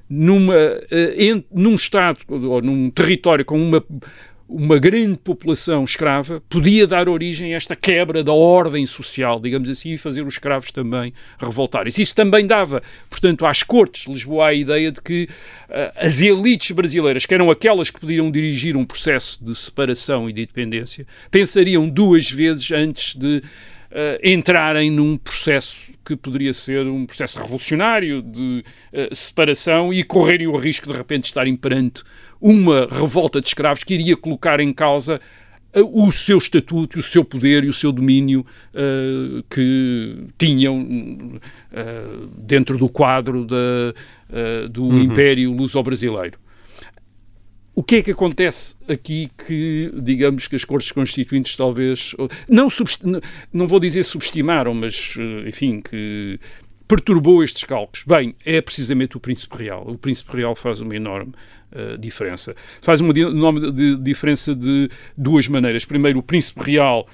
numa, uh, num Estado ou num território com uma uma grande população escrava podia dar origem a esta quebra da ordem social, digamos assim, e fazer os escravos também revoltarem-se. Isso também dava, portanto, às cortes de Lisboa a ideia de que uh, as elites brasileiras, que eram aquelas que podiam dirigir um processo de separação e de independência, pensariam duas vezes antes de entrarem num processo que poderia ser um processo revolucionário de uh, separação e correrem o risco de repente estarem perante uma revolta de escravos que iria colocar em causa uh, o seu estatuto, o seu poder e o seu domínio uh, que tinham dentro do quadro da, do uhum. Império Luso-Brasileiro. O que é que acontece aqui que, digamos, que as Cortes Constituintes talvez, não, não vou dizer subestimaram, mas, enfim, que perturbou estes cálculos? Bem, é precisamente o Príncipe Real. O Príncipe Real faz uma enorme uh, diferença. Faz uma enorme diferença de duas maneiras. Primeiro, o Príncipe Real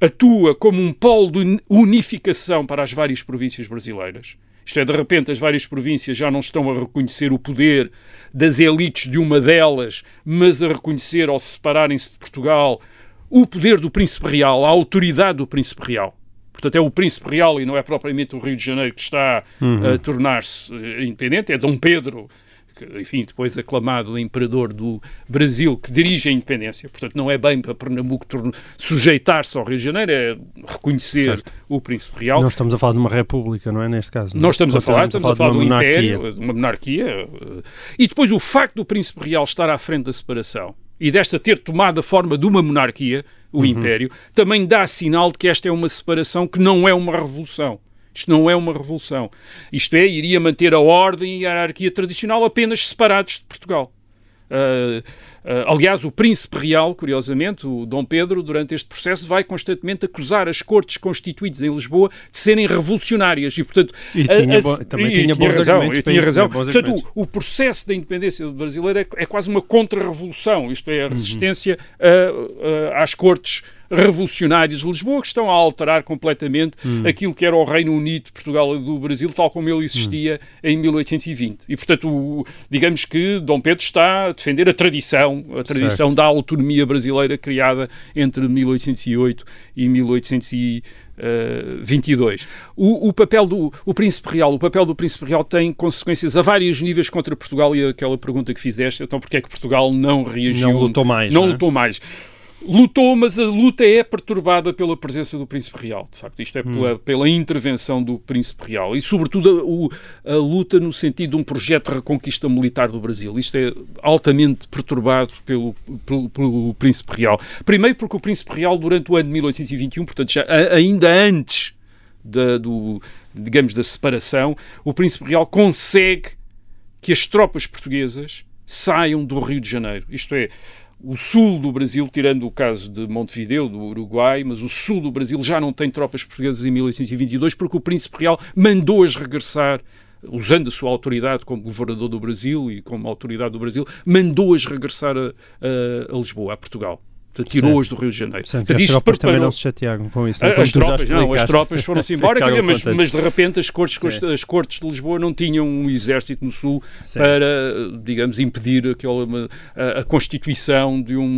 atua como um polo de unificação para as várias províncias brasileiras. Isto é, de repente, as várias províncias já não estão a reconhecer o poder das elites de uma delas, mas a reconhecer, ao separarem-se de Portugal, o poder do Príncipe Real, a autoridade do Príncipe Real. Portanto, é o Príncipe Real e não é propriamente o Rio de Janeiro que está uhum. a tornar-se eh, independente, é Dom Pedro enfim, depois aclamado imperador do Brasil, que dirige a independência. Portanto, não é bem para Pernambuco sujeitar-se ao Rio de Janeiro, é reconhecer certo. o Príncipe Real. Nós estamos a falar de uma república, não é? Neste caso. Nós estamos a falar, estamos a falar, a falar de, uma império, de uma monarquia. Eh, e depois o facto do Príncipe Real estar à frente da separação e desta ter tomado a forma de uma monarquia o Império, também dá sinal de que esta é uma separação que não é uma revolução. Isto não é uma revolução. Isto é, iria manter a ordem e a hierarquia tradicional apenas separados de Portugal. Uh, uh, aliás, o príncipe real, curiosamente, o Dom Pedro, durante este processo, vai constantemente acusar as cortes constituídas em Lisboa de serem revolucionárias e, portanto, E tinha a- bo- também e tinha bons razão, e tinha isso, razão. tinha Portanto, o, o processo da independência brasileira é, é quase uma contra-revolução, isto Uhum. é, a resistência a- a- às cortes revolucionárias de Lisboa, que estão a alterar completamente Hum. aquilo que era o Reino Unido de Portugal e do Brasil, tal como ele existia Hum. em 1820. E, portanto, o- digamos que Dom Pedro está a defender a tradição, a tradição da autonomia brasileira criada entre 1808 e 1822. O, o papel do o Príncipe Real, o papel do Príncipe Real tem consequências a vários níveis contra Portugal e aquela pergunta que fizeste, então porque é que Portugal não reagiu? Não lutou mais, Não não é? lutou mais. Lutou, mas a luta é perturbada pela presença do Príncipe Real. De facto, isto é Hum. pela, pela intervenção do Príncipe Real e, sobretudo, a, o- a luta no sentido de um projeto de reconquista militar do Brasil. Isto é altamente perturbado pelo, pelo, pelo Príncipe Real. Primeiro, porque o Príncipe Real, durante o ano de 1821, portanto, já, ainda antes da, do, digamos, da separação, o Príncipe Real consegue que as tropas portuguesas saiam do Rio de Janeiro. Isto é, o sul do Brasil, tirando o caso de Montevideo, do Uruguai, mas o sul do Brasil já não tem tropas portuguesas em 1822 porque o Príncipe Real mandou-as regressar usando a sua autoridade como governador do Brasil e como autoridade do Brasil, mandou-as regressar a, a- a Lisboa, a Portugal. Tirou-as do Rio de Janeiro. Portanto, Portanto, as tropas também preparou- não se chatearam com isso. a- como as tu já tropas, não, as tropas foram-se embora, dizer, mas, mas de repente as cortes, as cortes de Lisboa não tinham um exército no sul para, digamos, impedir aquela, a, a constituição de um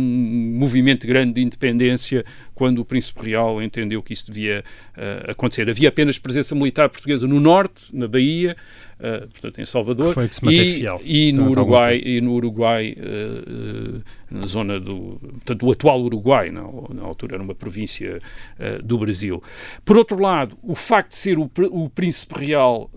movimento grande de independência quando o Príncipe Real entendeu que isso devia eh, acontecer. Havia apenas presença militar portuguesa no norte, na Bahia, eh, portanto em Salvador, e, e no Uruguai, e no Uruguai eh, eh, na zona do, portanto, do atual Uruguai, na, na altura era uma província eh, do Brasil. Por outro lado, o facto de ser o, o Príncipe Real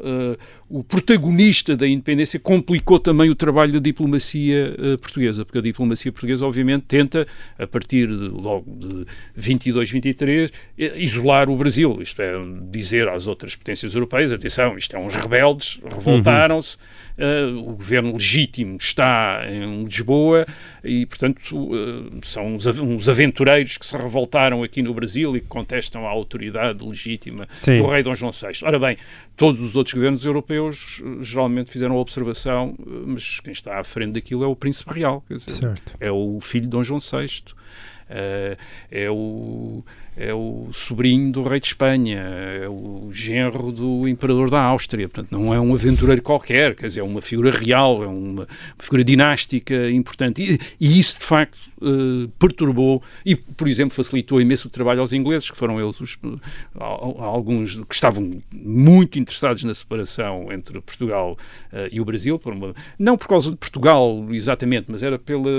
o protagonista da independência complicou também o trabalho da diplomacia eh, portuguesa, porque a diplomacia portuguesa, obviamente, tenta, a partir de, logo de 22, 23, eh, isolar o Brasil, isto é, dizer às outras potências europeias, atenção, isto é uns rebeldes, revoltaram-se, eh, o governo legítimo está em Lisboa e, portanto, eh, são uns, av- uns aventureiros que se revoltaram aqui no Brasil e que contestam a autoridade legítima Sim. do rei Dom João VI. Ora bem, todos os outros governos europeus eh, geralmente fizeram a observação, eh, mas quem está à frente daquilo é o príncipe real, quer dizer, Certo. é o filho de Dom João VI. Eh, é, o, é o sobrinho do rei de Espanha, é o genro do imperador da Áustria, portanto não é um aventureiro qualquer, quer dizer, é uma figura real, é uma, uma figura dinástica importante. E, e isso de facto eh, perturbou e, por exemplo, facilitou imenso o trabalho aos ingleses, que foram eles os, al- alguns que estavam muito interessados na separação entre Portugal eh, e o Brasil, por uma- não por causa de Portugal exatamente, mas era pela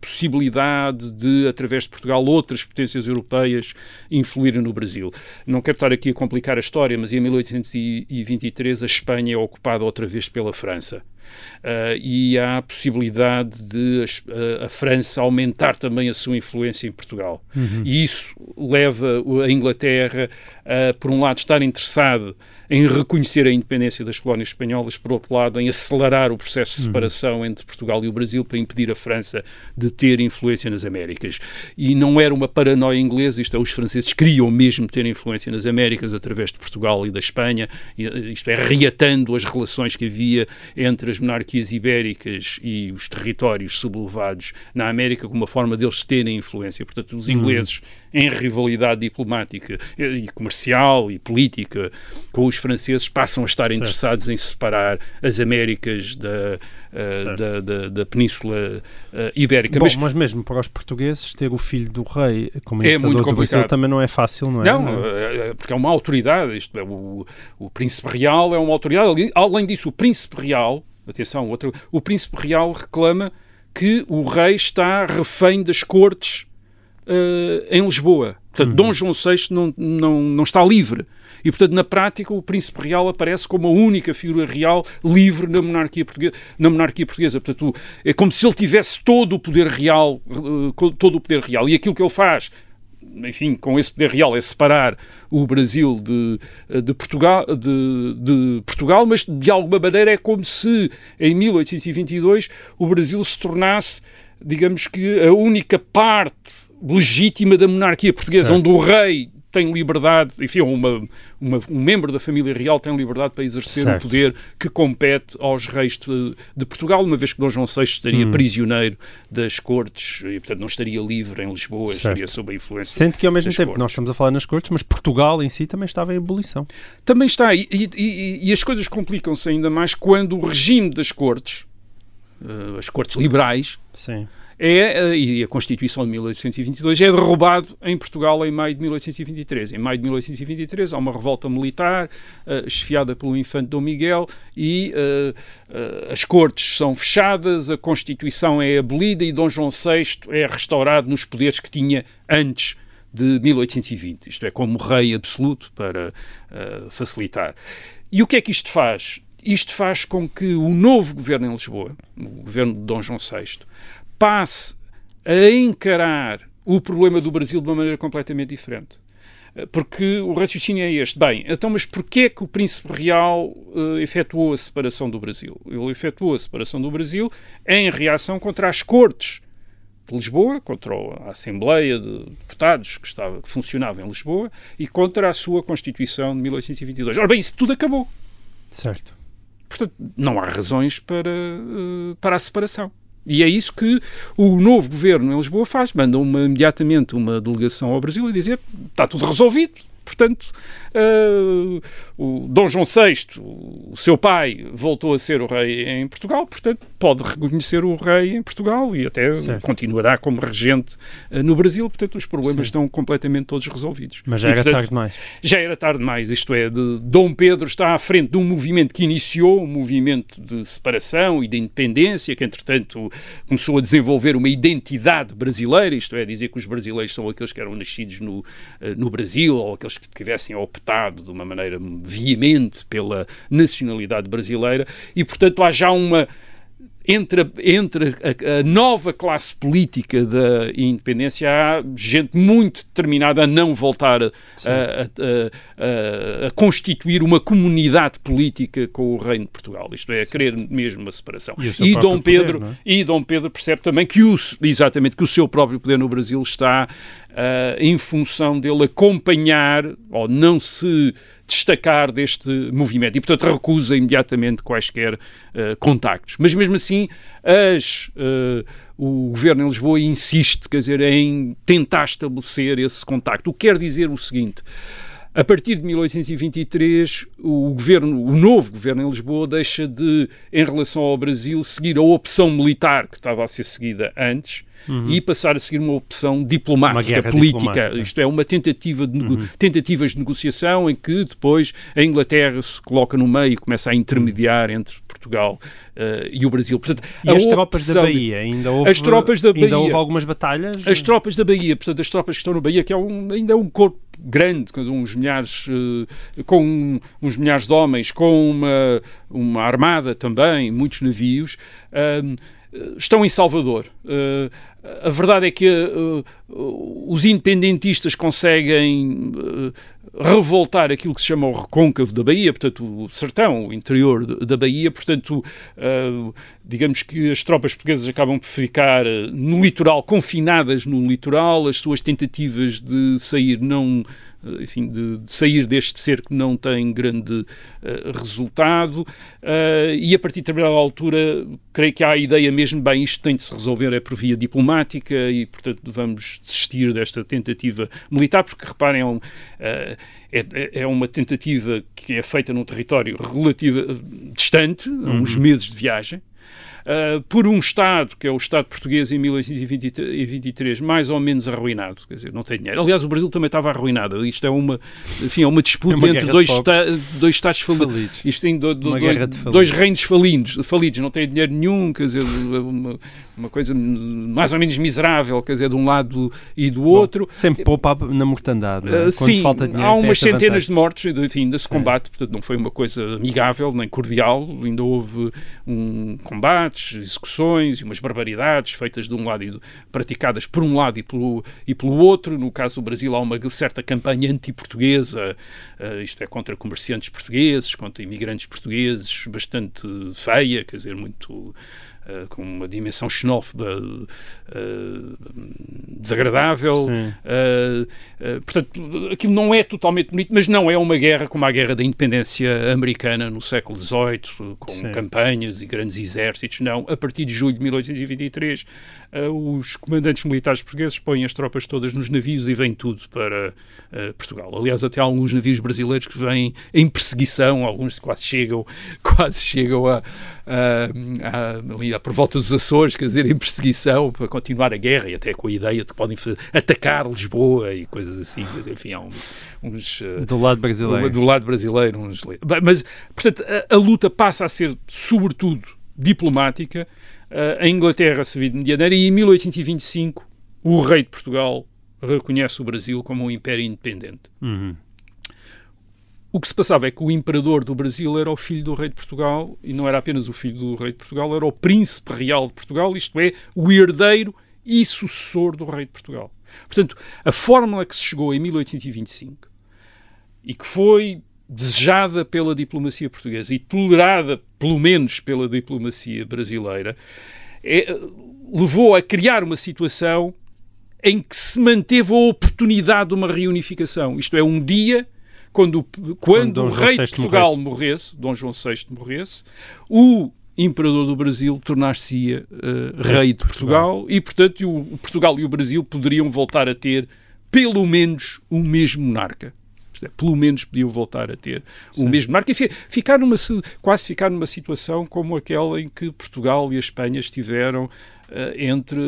possibilidade de, através de Portugal, outras potências europeias influírem no Brasil. Não quero estar aqui a complicar a história, mas em 1823 a Espanha é ocupada outra vez pela França. Uh, e há a possibilidade de a, a França aumentar também a sua influência em Portugal. E isso leva a Inglaterra a, por um lado, estar interessado em reconhecer a independência das colónias espanholas, por outro lado, em acelerar o processo de separação entre Portugal e o Brasil para impedir a França de ter influência nas Américas. E não era uma paranoia inglesa, isto é, os franceses queriam mesmo ter influência nas Américas através de Portugal e da Espanha, eh, isto é, reatando as relações que havia entre as monarquias ibéricas e os territórios sublevados na América como uma forma deles terem influência. Portanto, os ingleses, em rivalidade diplomática e e comercial e política com os franceses, passam a estar Certo. interessados em separar as Américas da, eh, Certo. da, da- da Península eh, Ibérica. Bom, Mas mas... mesmo para os portugueses, ter o filho do rei como É muito complicado. também não é fácil, não é? Não, é- porque é uma autoridade. Isto é, o, o príncipe real é uma autoridade. Além disso, o príncipe real, atenção, outro, o príncipe real reclama que o rei está refém das cortes eh, em Lisboa. Portanto, Dom João VI não, não, não está livre. E, portanto, na prática, o príncipe real aparece como a única figura real livre na monarquia portuguesa. Na monarquia portuguesa. Portanto, é como se ele tivesse todo o poder real, eh, todo o poder real. E aquilo que ele faz enfim, com esse poder real, é separar o Brasil de, de, Portugal, de, de, Portugal, mas de alguma maneira é como se em 1822 o Brasil se tornasse, digamos que, a única parte legítima da monarquia portuguesa, certo. onde o rei tem liberdade, enfim, uma, uma, um membro da família real tem liberdade para exercer certo. um poder que compete aos reis de, de, Portugal, uma vez que Dom João VI estaria hum. prisioneiro das cortes e, portanto, não estaria livre em Lisboa, certo. estaria sob a influência Sente que, ao mesmo tempo, cortes. nós estamos a falar nas cortes, mas Portugal em si também estava em ebulição. Também está, e, e, e as coisas complicam-se ainda mais quando o regime das cortes, uh, as cortes liberais, Sim é, eh, e a Constituição de 1822 é derrubado em Portugal em maio de 1823. Em maio de 1823 há uma revolta militar uh, esfiada pelo infante Dom Miguel e uh, uh, as cortes são fechadas, a Constituição é abolida e Dom João VI é restaurado nos poderes que tinha antes de 1820, isto é, como rei absoluto para facilitar. E o que é que isto faz? Isto faz com que o novo governo em Lisboa, o governo de Dom João VI, passe a encarar o problema do Brasil de uma maneira completamente diferente. Eh, porque o raciocínio é este. Bem, então, mas porquê que o Príncipe Real uh, efetuou a separação do Brasil? Ele efetuou a separação do Brasil em reação contra as cortes de Lisboa, contra a Assembleia de Deputados que, estava, que funcionava em Lisboa e contra a sua Constituição de 1822. Ora bem, isso tudo acabou. Certo. Portanto, não há razões para, uh, para a separação. E é isso que o novo governo em Lisboa faz. Manda uma, imediatamente uma delegação ao Brasil e dizer está tudo resolvido, Portanto, uh, o Dom João VI, o seu pai, voltou a ser o rei em Portugal, portanto, pode reconhecer o rei em Portugal e até certo. continuará como regente uh, no Brasil. Portanto, os problemas Sim. estão completamente todos resolvidos. Mas já e, era portanto, tarde demais. Já era tarde demais, isto é, de, Dom Pedro está à frente de um movimento que iniciou, um movimento de separação e de independência, que entretanto começou a desenvolver uma identidade brasileira, isto é, dizer que os brasileiros são aqueles que eram nascidos no, uh, no Brasil ou aqueles que tivessem optado de uma maneira veemente pela nacionalidade brasileira e, portanto, há já uma entre, entre a, a, nova classe política da independência há gente muito determinada a não voltar a, a, constituir uma comunidade política com o reino de Portugal. Isto é, a querer mesmo uma separação. E, e Dom Pedro poder, é? e Dom Pedro percebe também que o, exatamente que o seu próprio poder no Brasil está uh, em função dele acompanhar ou não se destacar deste movimento e, portanto, recusa imediatamente quaisquer uh, contactos. Mas, mesmo assim, as, uh, o governo em Lisboa insiste, quer dizer, em tentar estabelecer esse contacto. O que quer dizer o seguinte. A partir de 1823, o governo, o novo governo em Lisboa deixa de, em relação ao Brasil, seguir a opção militar que estava a ser seguida antes uhum. e passar a seguir uma opção diplomática, uma política. Diplomática. Isto é, uma tentativa de, uhum. tentativas de negociação em que depois a Inglaterra se coloca no meio e começa a intermediar entre Portugal uh, e o Brasil. Portanto, e as tropas da Bahia? Ainda houve, as tropas da Bahia, ainda houve algumas batalhas? As tropas da Bahia, portanto, as tropas que estão na Bahia, que é um, ainda é um corpo grande, com uns milhares, uh, com uns milhares de homens, com uma, uma armada também, muitos navios. Uh, estão em Salvador. Uh, a verdade é que uh, os independentistas conseguem uh, revoltar aquilo que se chama o recôncavo da Bahia, portanto, o sertão, o interior da Bahia, portanto, digamos que as tropas portuguesas acabam por ficar no litoral, confinadas no litoral, as suas tentativas de sair não eh, enfim, de, de, sair deste cerco não tem grande uh, resultado uh, e a partir de determinada altura creio que há a ideia mesmo, bem, isto tem de se resolver é por via diplomática e portanto vamos desistir desta tentativa militar, porque reparem, é, um, uh, é, é, uma tentativa que é feita num território relativo distante, uhum. uns meses de viagem, uh, por um Estado, que é o Estado português em 1823, mais ou menos arruinado, quer dizer, não tem dinheiro. Aliás, o Brasil também estava arruinado. Isto é uma, enfim, é uma disputa é uma entre dois, esta, dois Estados falidos. Isto tem do, do, dois, dois reinos falidos, falidos, não tem dinheiro nenhum, quer dizer, uma, uma coisa mais ou menos miserável, quer dizer, de um lado e do outro. Bom, sempre poupa na mortandade. É? Uh, sim, falta dinheiro, há umas centenas vantagem. de mortos, enfim, ainda se combate, é. portanto não foi uma coisa amigável nem cordial, ainda houve um execuções e umas barbaridades feitas de um lado e do, praticadas por um lado e pelo, e pelo outro. No caso do Brasil, há uma certa campanha anti-portuguesa, uh, isto é, contra comerciantes portugueses, contra imigrantes portugueses, bastante feia, quer dizer, muito uh, com uma dimensão xenófoba uh, desagradável. Portanto, aquilo não é totalmente bonito, mas não é uma guerra como a guerra da independência americana no século XVIII, com Sim. campanhas e grandes exércitos. Não, a partir de julho de 1823, os comandantes militares portugueses põem as tropas todas nos navios e vêm tudo para Portugal. Aliás, até há alguns navios brasileiros que vêm em perseguição, alguns quase chegam, quase chegam a, a, a, por volta dos Açores, quer dizer, em perseguição para continuar a guerra e até com a ideia de que podem atacar Lisboa e coisas assim. Dizer, enfim, há uns. Uh, do lado brasileiro. Do lado brasileiro. Uns, mas, portanto, a, a luta passa a ser, sobretudo, diplomática. Uh, a Inglaterra se vê de medianeira e em 1825 o rei de Portugal reconhece o Brasil como um império independente. Uhum. O que se passava é que o imperador do Brasil era o filho do rei de Portugal e não era apenas o filho do rei de Portugal, era o príncipe real de Portugal, isto é, o herdeiro e sucessor do rei de Portugal. Portanto, a fórmula que se chegou em 1825 e que foi desejada pela diplomacia portuguesa e tolerada, pelo menos, pela diplomacia brasileira, é, levou a criar uma situação em que se manteve a oportunidade de uma reunificação. Isto é, um dia quando, quando, quando o rei de Portugal morresse. morresse, Dom João VI morresse, o imperador do Brasil tornar-se-ia uh, rei de Portugal, Portugal. e, portanto, o, o Portugal e o Brasil poderiam voltar a ter pelo menos o mesmo monarca. Pelo menos podiam voltar a ter Sim. o mesmo monarca e ficar numa, quase ficar numa situação como aquela em que Portugal e a Espanha estiveram eh, entre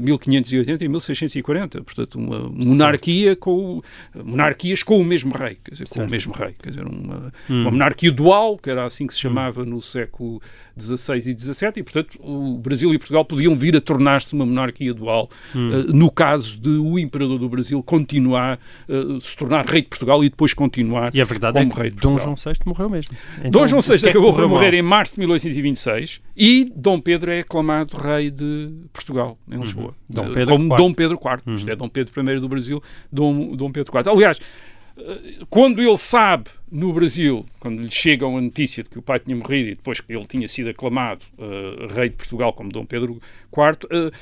1580 eh, e 1640, portanto uma monarquia com monarquias com o mesmo rei, quer dizer, com o mesmo rei, quer dizer, uma, hum. uma monarquia dual, que era assim que se hum. chamava hum. no século XVI e XVII, e portanto o Brasil e Portugal podiam vir a tornar-se uma monarquia dual hum. uh, no caso de o imperador do Brasil continuar uh, se tornar rei de Portugal e depois continuar e a verdade como é que rei de Portugal. Dom João VI morreu mesmo. Então, Dom João VI acabou por morrer em março de 1826 e Dom Pedro é aclamado rei de Portugal, em Lisboa. Uhum. Dom Pedro como IV. Dom Pedro IV. Uhum. Isto é Dom Pedro I do Brasil, Dom, Dom Pedro IV. Aliás, eh, quando ele sabe no Brasil, quando lhe chega a notícia de que o pai tinha morrido e depois que ele tinha sido aclamado uh, rei de Portugal como Dom Pedro IV, uh,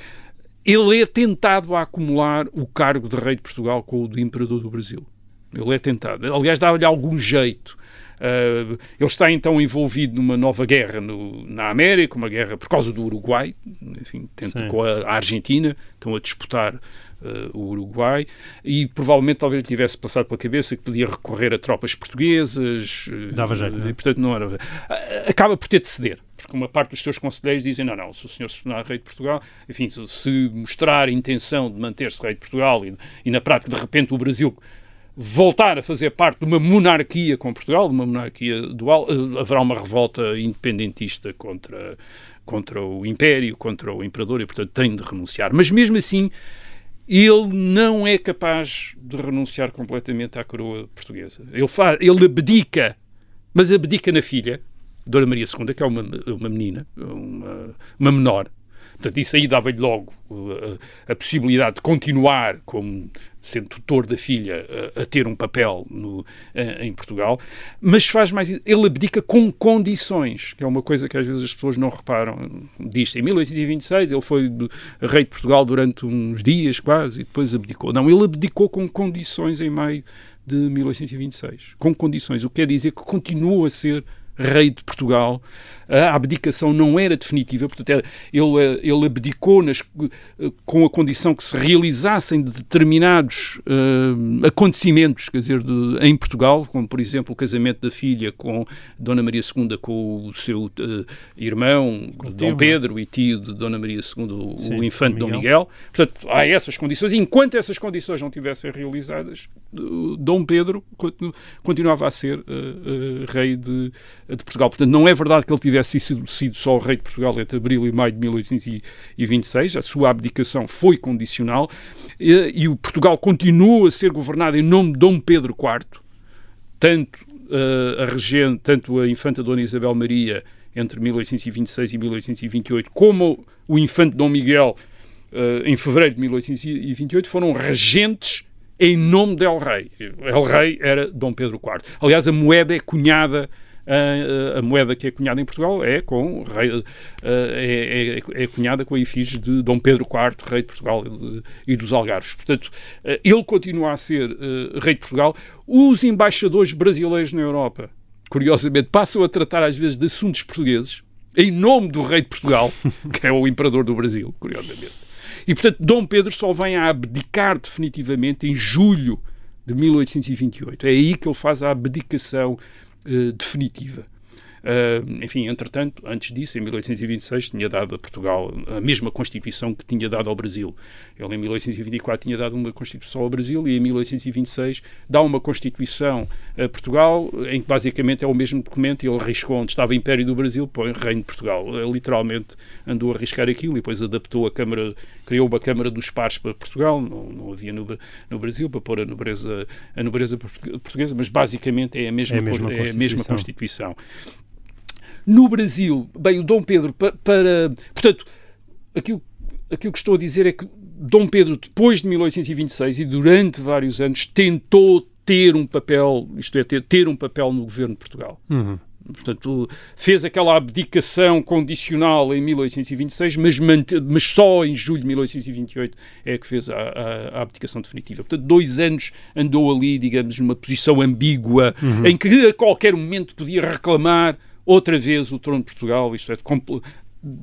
ele é tentado a acumular o cargo de rei de Portugal com o do imperador do Brasil. Ele é tentado. Aliás, dá-lhe algum jeito. Uh, ele está então envolvido numa nova guerra no, na América, uma guerra por causa do Uruguai, enfim, com a, a, Argentina, estão a disputar uh, o Uruguai, e provavelmente talvez lhe tivesse passado pela cabeça que podia recorrer a tropas portuguesas. Dava jeito, uh, e portanto não era. acaba por ter de ceder porque uma parte dos seus conselheiros dizem, não, não, se o senhor se tornar rei de Portugal, enfim, se mostrar a intenção de manter-se rei de Portugal e, e, na prática, de repente, o Brasil voltar a fazer parte de uma monarquia com Portugal, de uma monarquia dual, eh, haverá uma revolta independentista contra, contra o Império, contra o Imperador e, portanto, tem de renunciar. Mas mesmo assim, ele não é capaz de renunciar completamente à coroa portuguesa. Ele, faz, ele abdica, mas abdica na filha, Dona Maria II, que é uma, uma menina, uma, uma menor, Portanto, isso aí dava-lhe logo uh, a possibilidade de continuar como sendo tutor da filha uh, a ter um papel no, uh, em Portugal, mas faz mais. Ele abdica com condições, que é uma coisa que às vezes as pessoas não reparam. Diz em 1826 ele foi rei de Portugal durante uns dias quase e depois abdicou. Não, ele abdicou com condições em maio de 1826. Com condições, o que quer dizer que continua a ser rei de Portugal. A abdicação não era definitiva, portanto, era, ele, ele abdicou nas, com a condição que se realizassem determinados uh, acontecimentos, quer dizer, de, em Portugal, como por exemplo o casamento da filha com Dona Maria II com o seu uh, irmão, o Dom tio, Pedro, e tio de Dona Maria II, Sim, o infante Dom Miguel. Portanto, há essas condições. Enquanto essas condições não tivessem realizadas, Dom Pedro continuava a ser uh, rei de de Portugal. Portanto, não é verdade que ele tivesse sido, sido só o rei de Portugal entre abril e maio de 1826. A sua abdicação foi condicional e, e o Portugal continuou a ser governado em nome de Dom Pedro IV, tanto uh, a regente, tanto a infanta Dona Isabel Maria entre 1826 e 1828, como o infante Dom Miguel, uh, em fevereiro de 1828, foram regentes em nome de El Rei. El Rei era Dom Pedro IV. Aliás, a moeda é cunhada a, a, moeda que é cunhada em Portugal é com rei, é, é, é, cunhada com a efígie de Dom Pedro IV, rei de Portugal e dos Algarves. Portanto, ele continua a ser rei de Portugal. Os embaixadores brasileiros na Europa, curiosamente, passam a tratar às vezes de assuntos portugueses em nome do rei de Portugal, que é o imperador do Brasil, curiosamente. E, portanto, Dom Pedro só vem a abdicar definitivamente em julho de 1828. É aí que ele faz a abdicação definitiva. Uh, enfim, entretanto, antes disso, em 1826, tinha dado a Portugal a mesma Constituição que tinha dado ao Brasil. Ele, em 1824, tinha dado uma Constituição ao Brasil e, em 1826, dá uma Constituição a Portugal, em que basicamente é o mesmo documento. Ele arriscou onde estava o Império do Brasil, põe Reino de Portugal. Ele, literalmente andou a arriscar aquilo e depois adaptou a Câmara, criou uma Câmara dos Pares para Portugal, não, não havia no, no, Brasil, para pôr a nobreza, a nobreza portuguesa, mas basicamente é a mesma, é a mesma, é a mesma Constituição. No Brasil, bem, o Dom Pedro, para. para portanto, aquilo, aquilo que estou a dizer é que Dom Pedro, depois de 1826 e durante vários anos, tentou ter um papel, isto é, ter, ter um papel no governo de Portugal. Uhum. Portanto, fez aquela abdicação condicional em 1826, mas, mas só em julho de 1828 é que fez a, a, a, abdicação definitiva. Portanto, dois anos andou ali, digamos, numa posição ambígua, uhum. em que a qualquer momento podia reclamar outra vez o trono de Portugal, isto é,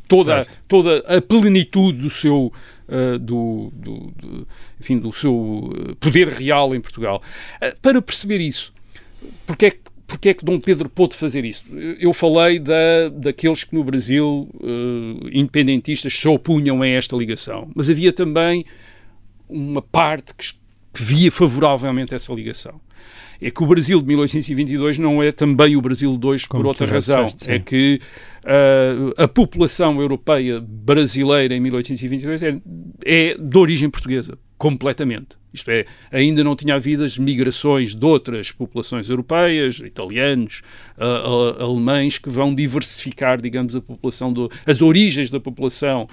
toda, toda a plenitude do seu, uh, do, do, do, enfim, do seu eh, poder real em Portugal. Uh, para perceber isso, porque é que porque é que Dom Pedro pôde fazer isso? Eu falei da, daqueles que no Brasil, uh, independentistas, se opunham a esta ligação, mas havia também uma parte que, que via favoravelmente essa ligação é que o Brasil de 1822 não é também o Brasil de hoje por outra razão. é que uh, a população europeia brasileira em 1822 é, é de origem portuguesa, completamente. Isto é, ainda não tinha havido as migrações de outras populações europeias, italianos, uh, uh, alemães, que vão diversificar, digamos, a população, do, as origens da população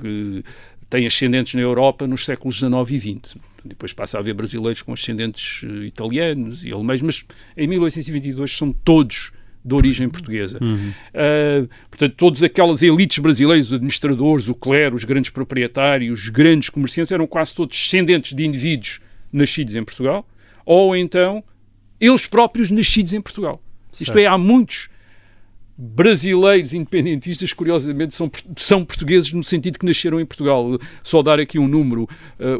que tem ascendentes na Europa nos séculos XIX e XX. Depois passa a haver brasileiros com ascendentes uh, italianos e alemães, mas em 1822 são todos de origem portuguesa. Uhum. Uh, portanto, todas aquelas elites brasileiras, os administradores, o clero, os grandes proprietários, os grandes comerciantes, eram quase todos descendentes de indivíduos nascidos em Portugal, ou então eles próprios nascidos em Portugal. Certo. Isto é, há muitos brasileiros independentistas, curiosamente, são, são portugueses no sentido que nasceram em Portugal. Só dar aqui um número: uh,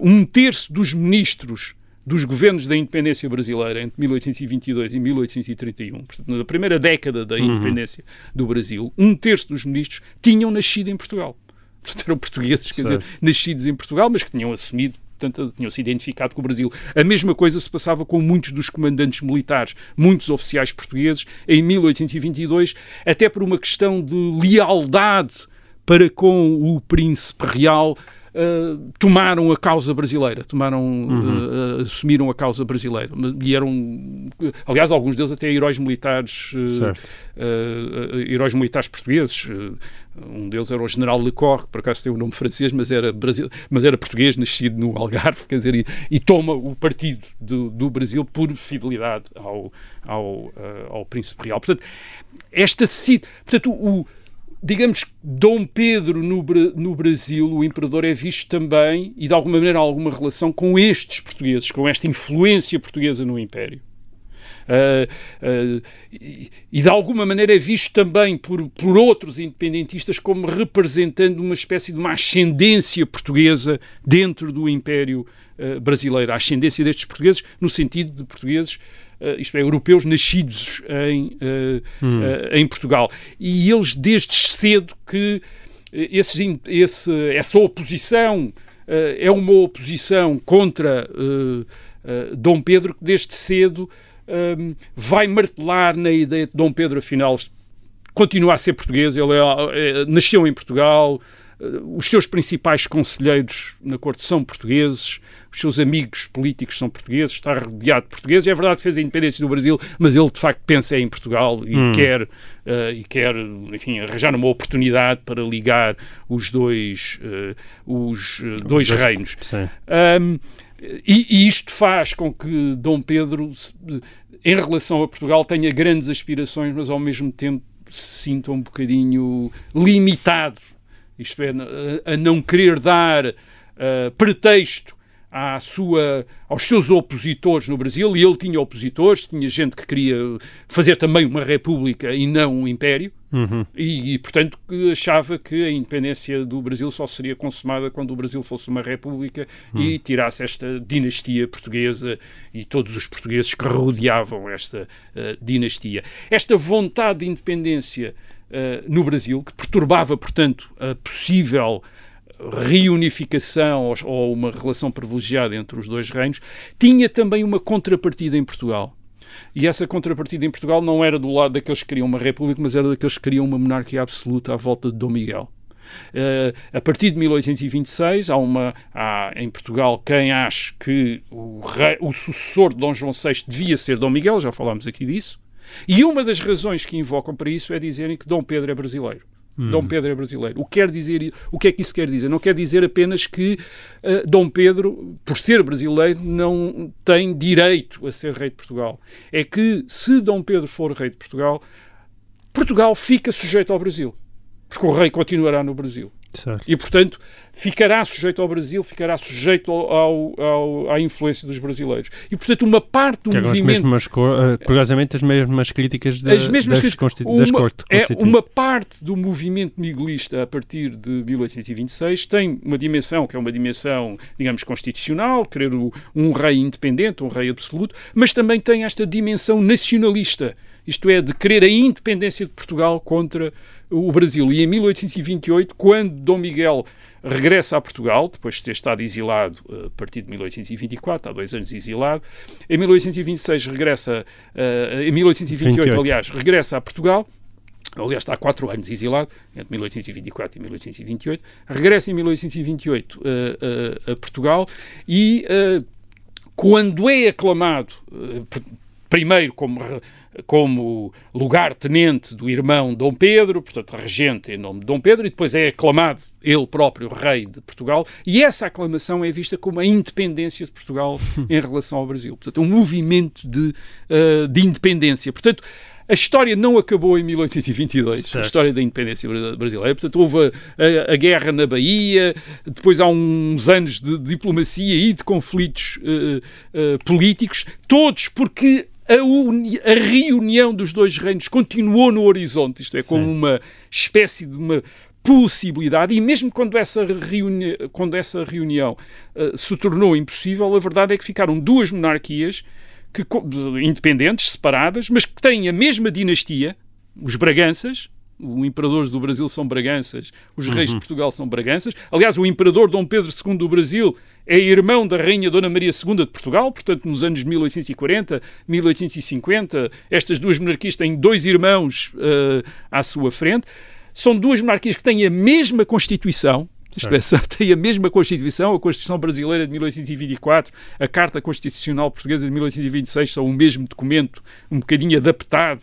um terço dos ministros dos governos da independência brasileira entre 1822 e 1831, portanto, na primeira década da uhum. independência uhum. do Brasil, um terço dos ministros tinham nascido em Portugal. Portanto, eram portugueses, quer dizer, nascidos em Portugal, mas que tinham assumido portanto, tinham-se identificado com o Brasil. A mesma coisa se passava com muitos dos comandantes militares, muitos oficiais portugueses, em 1822, até por uma questão de lealdade para com o príncipe real, Uh, tomaram a causa brasileira, tomaram, uhum. uh, assumiram a causa brasileira e eram, aliás, alguns deles até heróis militares, heróis militares portugueses. um deles era o General Lecor, que por acaso tem o um nome francês, mas era, Brasil, mas era português, nascido no Algarve, quer dizer, e, e toma o partido do, do, Brasil por fidelidade ao, ao, ao príncipe real. Portanto, esta portanto, o, digamos, Dom Pedro no, no Brasil, o imperador é visto também, e de alguma maneira alguma relação com estes portugueses, com esta influência portuguesa no Império. Uh, uh, e, e, de alguma maneira é visto também por, por outros independentistas como representando uma espécie de uma ascendência portuguesa dentro do Império uh, brasileiro. A ascendência destes portugueses no sentido de portugueses uh, isto é, europeus nascidos em, uh, hum. uh, em Portugal. E eles, desde cedo, que esses, esse, essa oposição é uma oposição contra Dom Pedro, que desde cedo um, vai martelar na ideia de Dom Pedro, afinal, continua a ser português, ele é, é, nasceu em Portugal, os seus principais conselheiros na corte são portugueses, os seus amigos políticos são portugueses, está rodeado de portugueses. É verdade que fez a independência do Brasil, mas ele de facto pensa em Portugal e Hum. quer, uh, e quer enfim, arranjar uma oportunidade para ligar os dois, uh, os uh, dois dois- reinos. Sim. Um, e, e isto faz com que Dom Pedro, em relação a Portugal, tenha grandes aspirações, mas ao mesmo tempo se sinta um bocadinho limitado, isto é, a, a não querer dar uh, pretexto à sua, aos seus opositores no Brasil, e ele tinha opositores, tinha gente que queria fazer também uma república e não um império, Uhum. e, e, portanto, achava que a independência do Brasil só seria consumada quando o Brasil fosse uma república e tirasse esta dinastia portuguesa e todos os portugueses que rodeavam esta eh, dinastia. Esta vontade de independência eh, no Brasil, que perturbava, portanto, a possível reunificação ou, ou uma relação privilegiada entre os dois reinos, tinha também uma contrapartida em Portugal. E essa contrapartida em Portugal não era do lado daqueles que queriam uma república, mas era daqueles que queriam uma monarquia absoluta à volta de Dom Miguel. Uh, a partir de 1826, há, uma, há em Portugal quem acha que o, rei, o sucessor de Dom João VI devia ser Dom Miguel, já falámos aqui disso. E uma das razões que invocam para isso é dizerem que Dom Pedro é brasileiro. Dom Pedro é brasileiro. O que, quer dizer, o que é que isso quer dizer? Não quer dizer apenas que uh, Dom Pedro, por ser brasileiro, não tem direito a ser rei de Portugal. É que se Dom Pedro for rei de Portugal, Portugal fica sujeito ao Brasil. Porque o rei continuará no Brasil. Certo. E, portanto, ficará sujeito ao Brasil, ficará sujeito ao, ao, à influência dos brasileiros. E, portanto, uma parte do Que movimento... mesmas, uh, curiosamente, as mesmas críticas da, As mesmas das, críticas. das Uma- cortes é, uma parte do movimento miguelista a partir de 1826 tem uma dimensão que é uma dimensão, digamos, constitucional, querer um rei independente, um rei absoluto, mas também tem esta dimensão nacionalista, isto é, de querer a independência de Portugal contra o Brasil. E em 1828, quando Dom Miguel regressa a Portugal, depois de ter estado exilado eh, a partir de 1824, há dois anos exilado, em 1826 regressa, eh, em 1828, 28. aliás, regressa a Portugal, aliás, está há quatro anos exilado, entre 1824 e 1828, regressa em 1828 eh, eh, a Portugal e quando é aclamado, primeiro como, como lugar-tenente do irmão Dom Pedro, portanto, regente em nome de Dom Pedro, e depois é aclamado ele próprio rei de Portugal, e essa aclamação é vista como a independência de Portugal em relação ao Brasil. Portanto, um movimento de, eh, de independência. Portanto, a história não acabou em 1822, a Certo. história da independência bra- brasileira. Portanto, houve a, a- a guerra na Bahia, depois há uns anos de diplomacia e de conflitos eh, eh, políticos, todos porque a, a reunião dos dois reinos continuou no horizonte, isto é, como Sim. uma espécie de uma possibilidade, e mesmo quando essa, reuni quando essa reunião eh, se tornou impossível, a verdade é que ficaram duas monarquias que, independentes, separadas, mas que têm a mesma dinastia, os Braganças, os imperadores do Brasil são Braganças, os reis de Portugal são Braganças. Aliás, o imperador Dom Pedro II do Brasil é irmão da rainha Dona Maria II de Portugal, portanto, nos anos 1840, 1850, estas duas monarquias têm dois irmãos eh, à sua frente. São duas monarquias que têm a mesma Constituição, isto é, tem a mesma Constituição, a Constituição Brasileira de 1824, a Carta Constitucional Portuguesa de 1826 são o mesmo documento, um bocadinho adaptado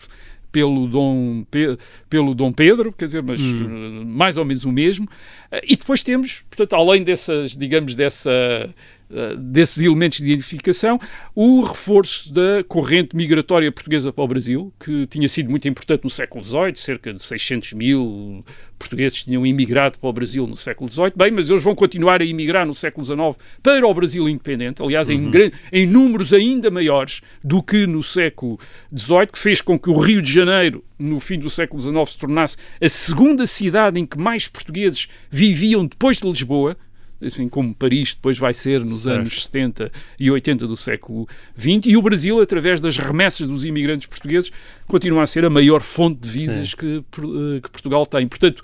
pelo Dom, Pe- pelo Dom Pedro, quer dizer, mas eh, mais ou menos o mesmo. Eh, E depois temos, portanto, além dessas, digamos, dessa, desses elementos de identificação, o reforço da corrente migratória portuguesa para o Brasil, que tinha sido muito importante no século XVIII, cerca de 600 mil portugueses tinham imigrado para o Brasil no século XVIII, bem, mas eles vão continuar a imigrar no século XIX para o Brasil independente, aliás, em, gran- em números ainda maiores do que no século XVIII, que fez com que o Rio de Janeiro, no fim do século XIX, se tornasse a segunda cidade em que mais portugueses viviam depois de Lisboa, assim como Paris depois vai ser nos Certo. anos 70 e 80 do século XX, e o Brasil, através das remessas dos imigrantes portugueses, continua a ser a maior fonte de visas que, eh, que Portugal tem. Portanto,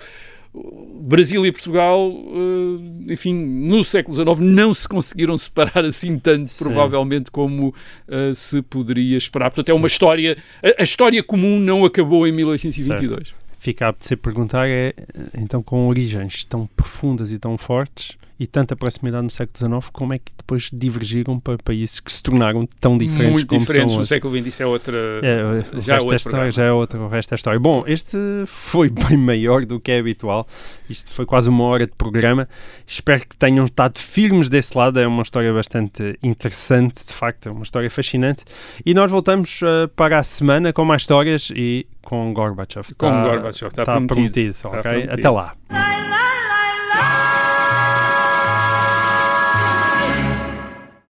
Brasil e Portugal, eh, enfim, no século XIX não se conseguiram separar assim tanto, provavelmente, como eh, se poderia esperar. Portanto, é uma história. A, a história comum não acabou em 1822. fica a apetecer perguntar é, então, com origens tão profundas e tão fortes e tanta proximidade no século XIX, como é que depois divergiram para países que se tornaram tão diferentes Muito como diferentes são no hoje? século XX, isso é outra... É, o já é da história já é outro, o resto da história. Bom, este foi bem maior do que é habitual. Isto foi quase uma hora de programa. Espero que tenham estado firmes desse lado. É uma história bastante interessante, de facto, é uma história fascinante. E nós voltamos eh, para a semana com mais histórias e com Gorbachev. Com Tá- Gorbachev, está tá prometido. prometido. Está ok? prometido. Até lá.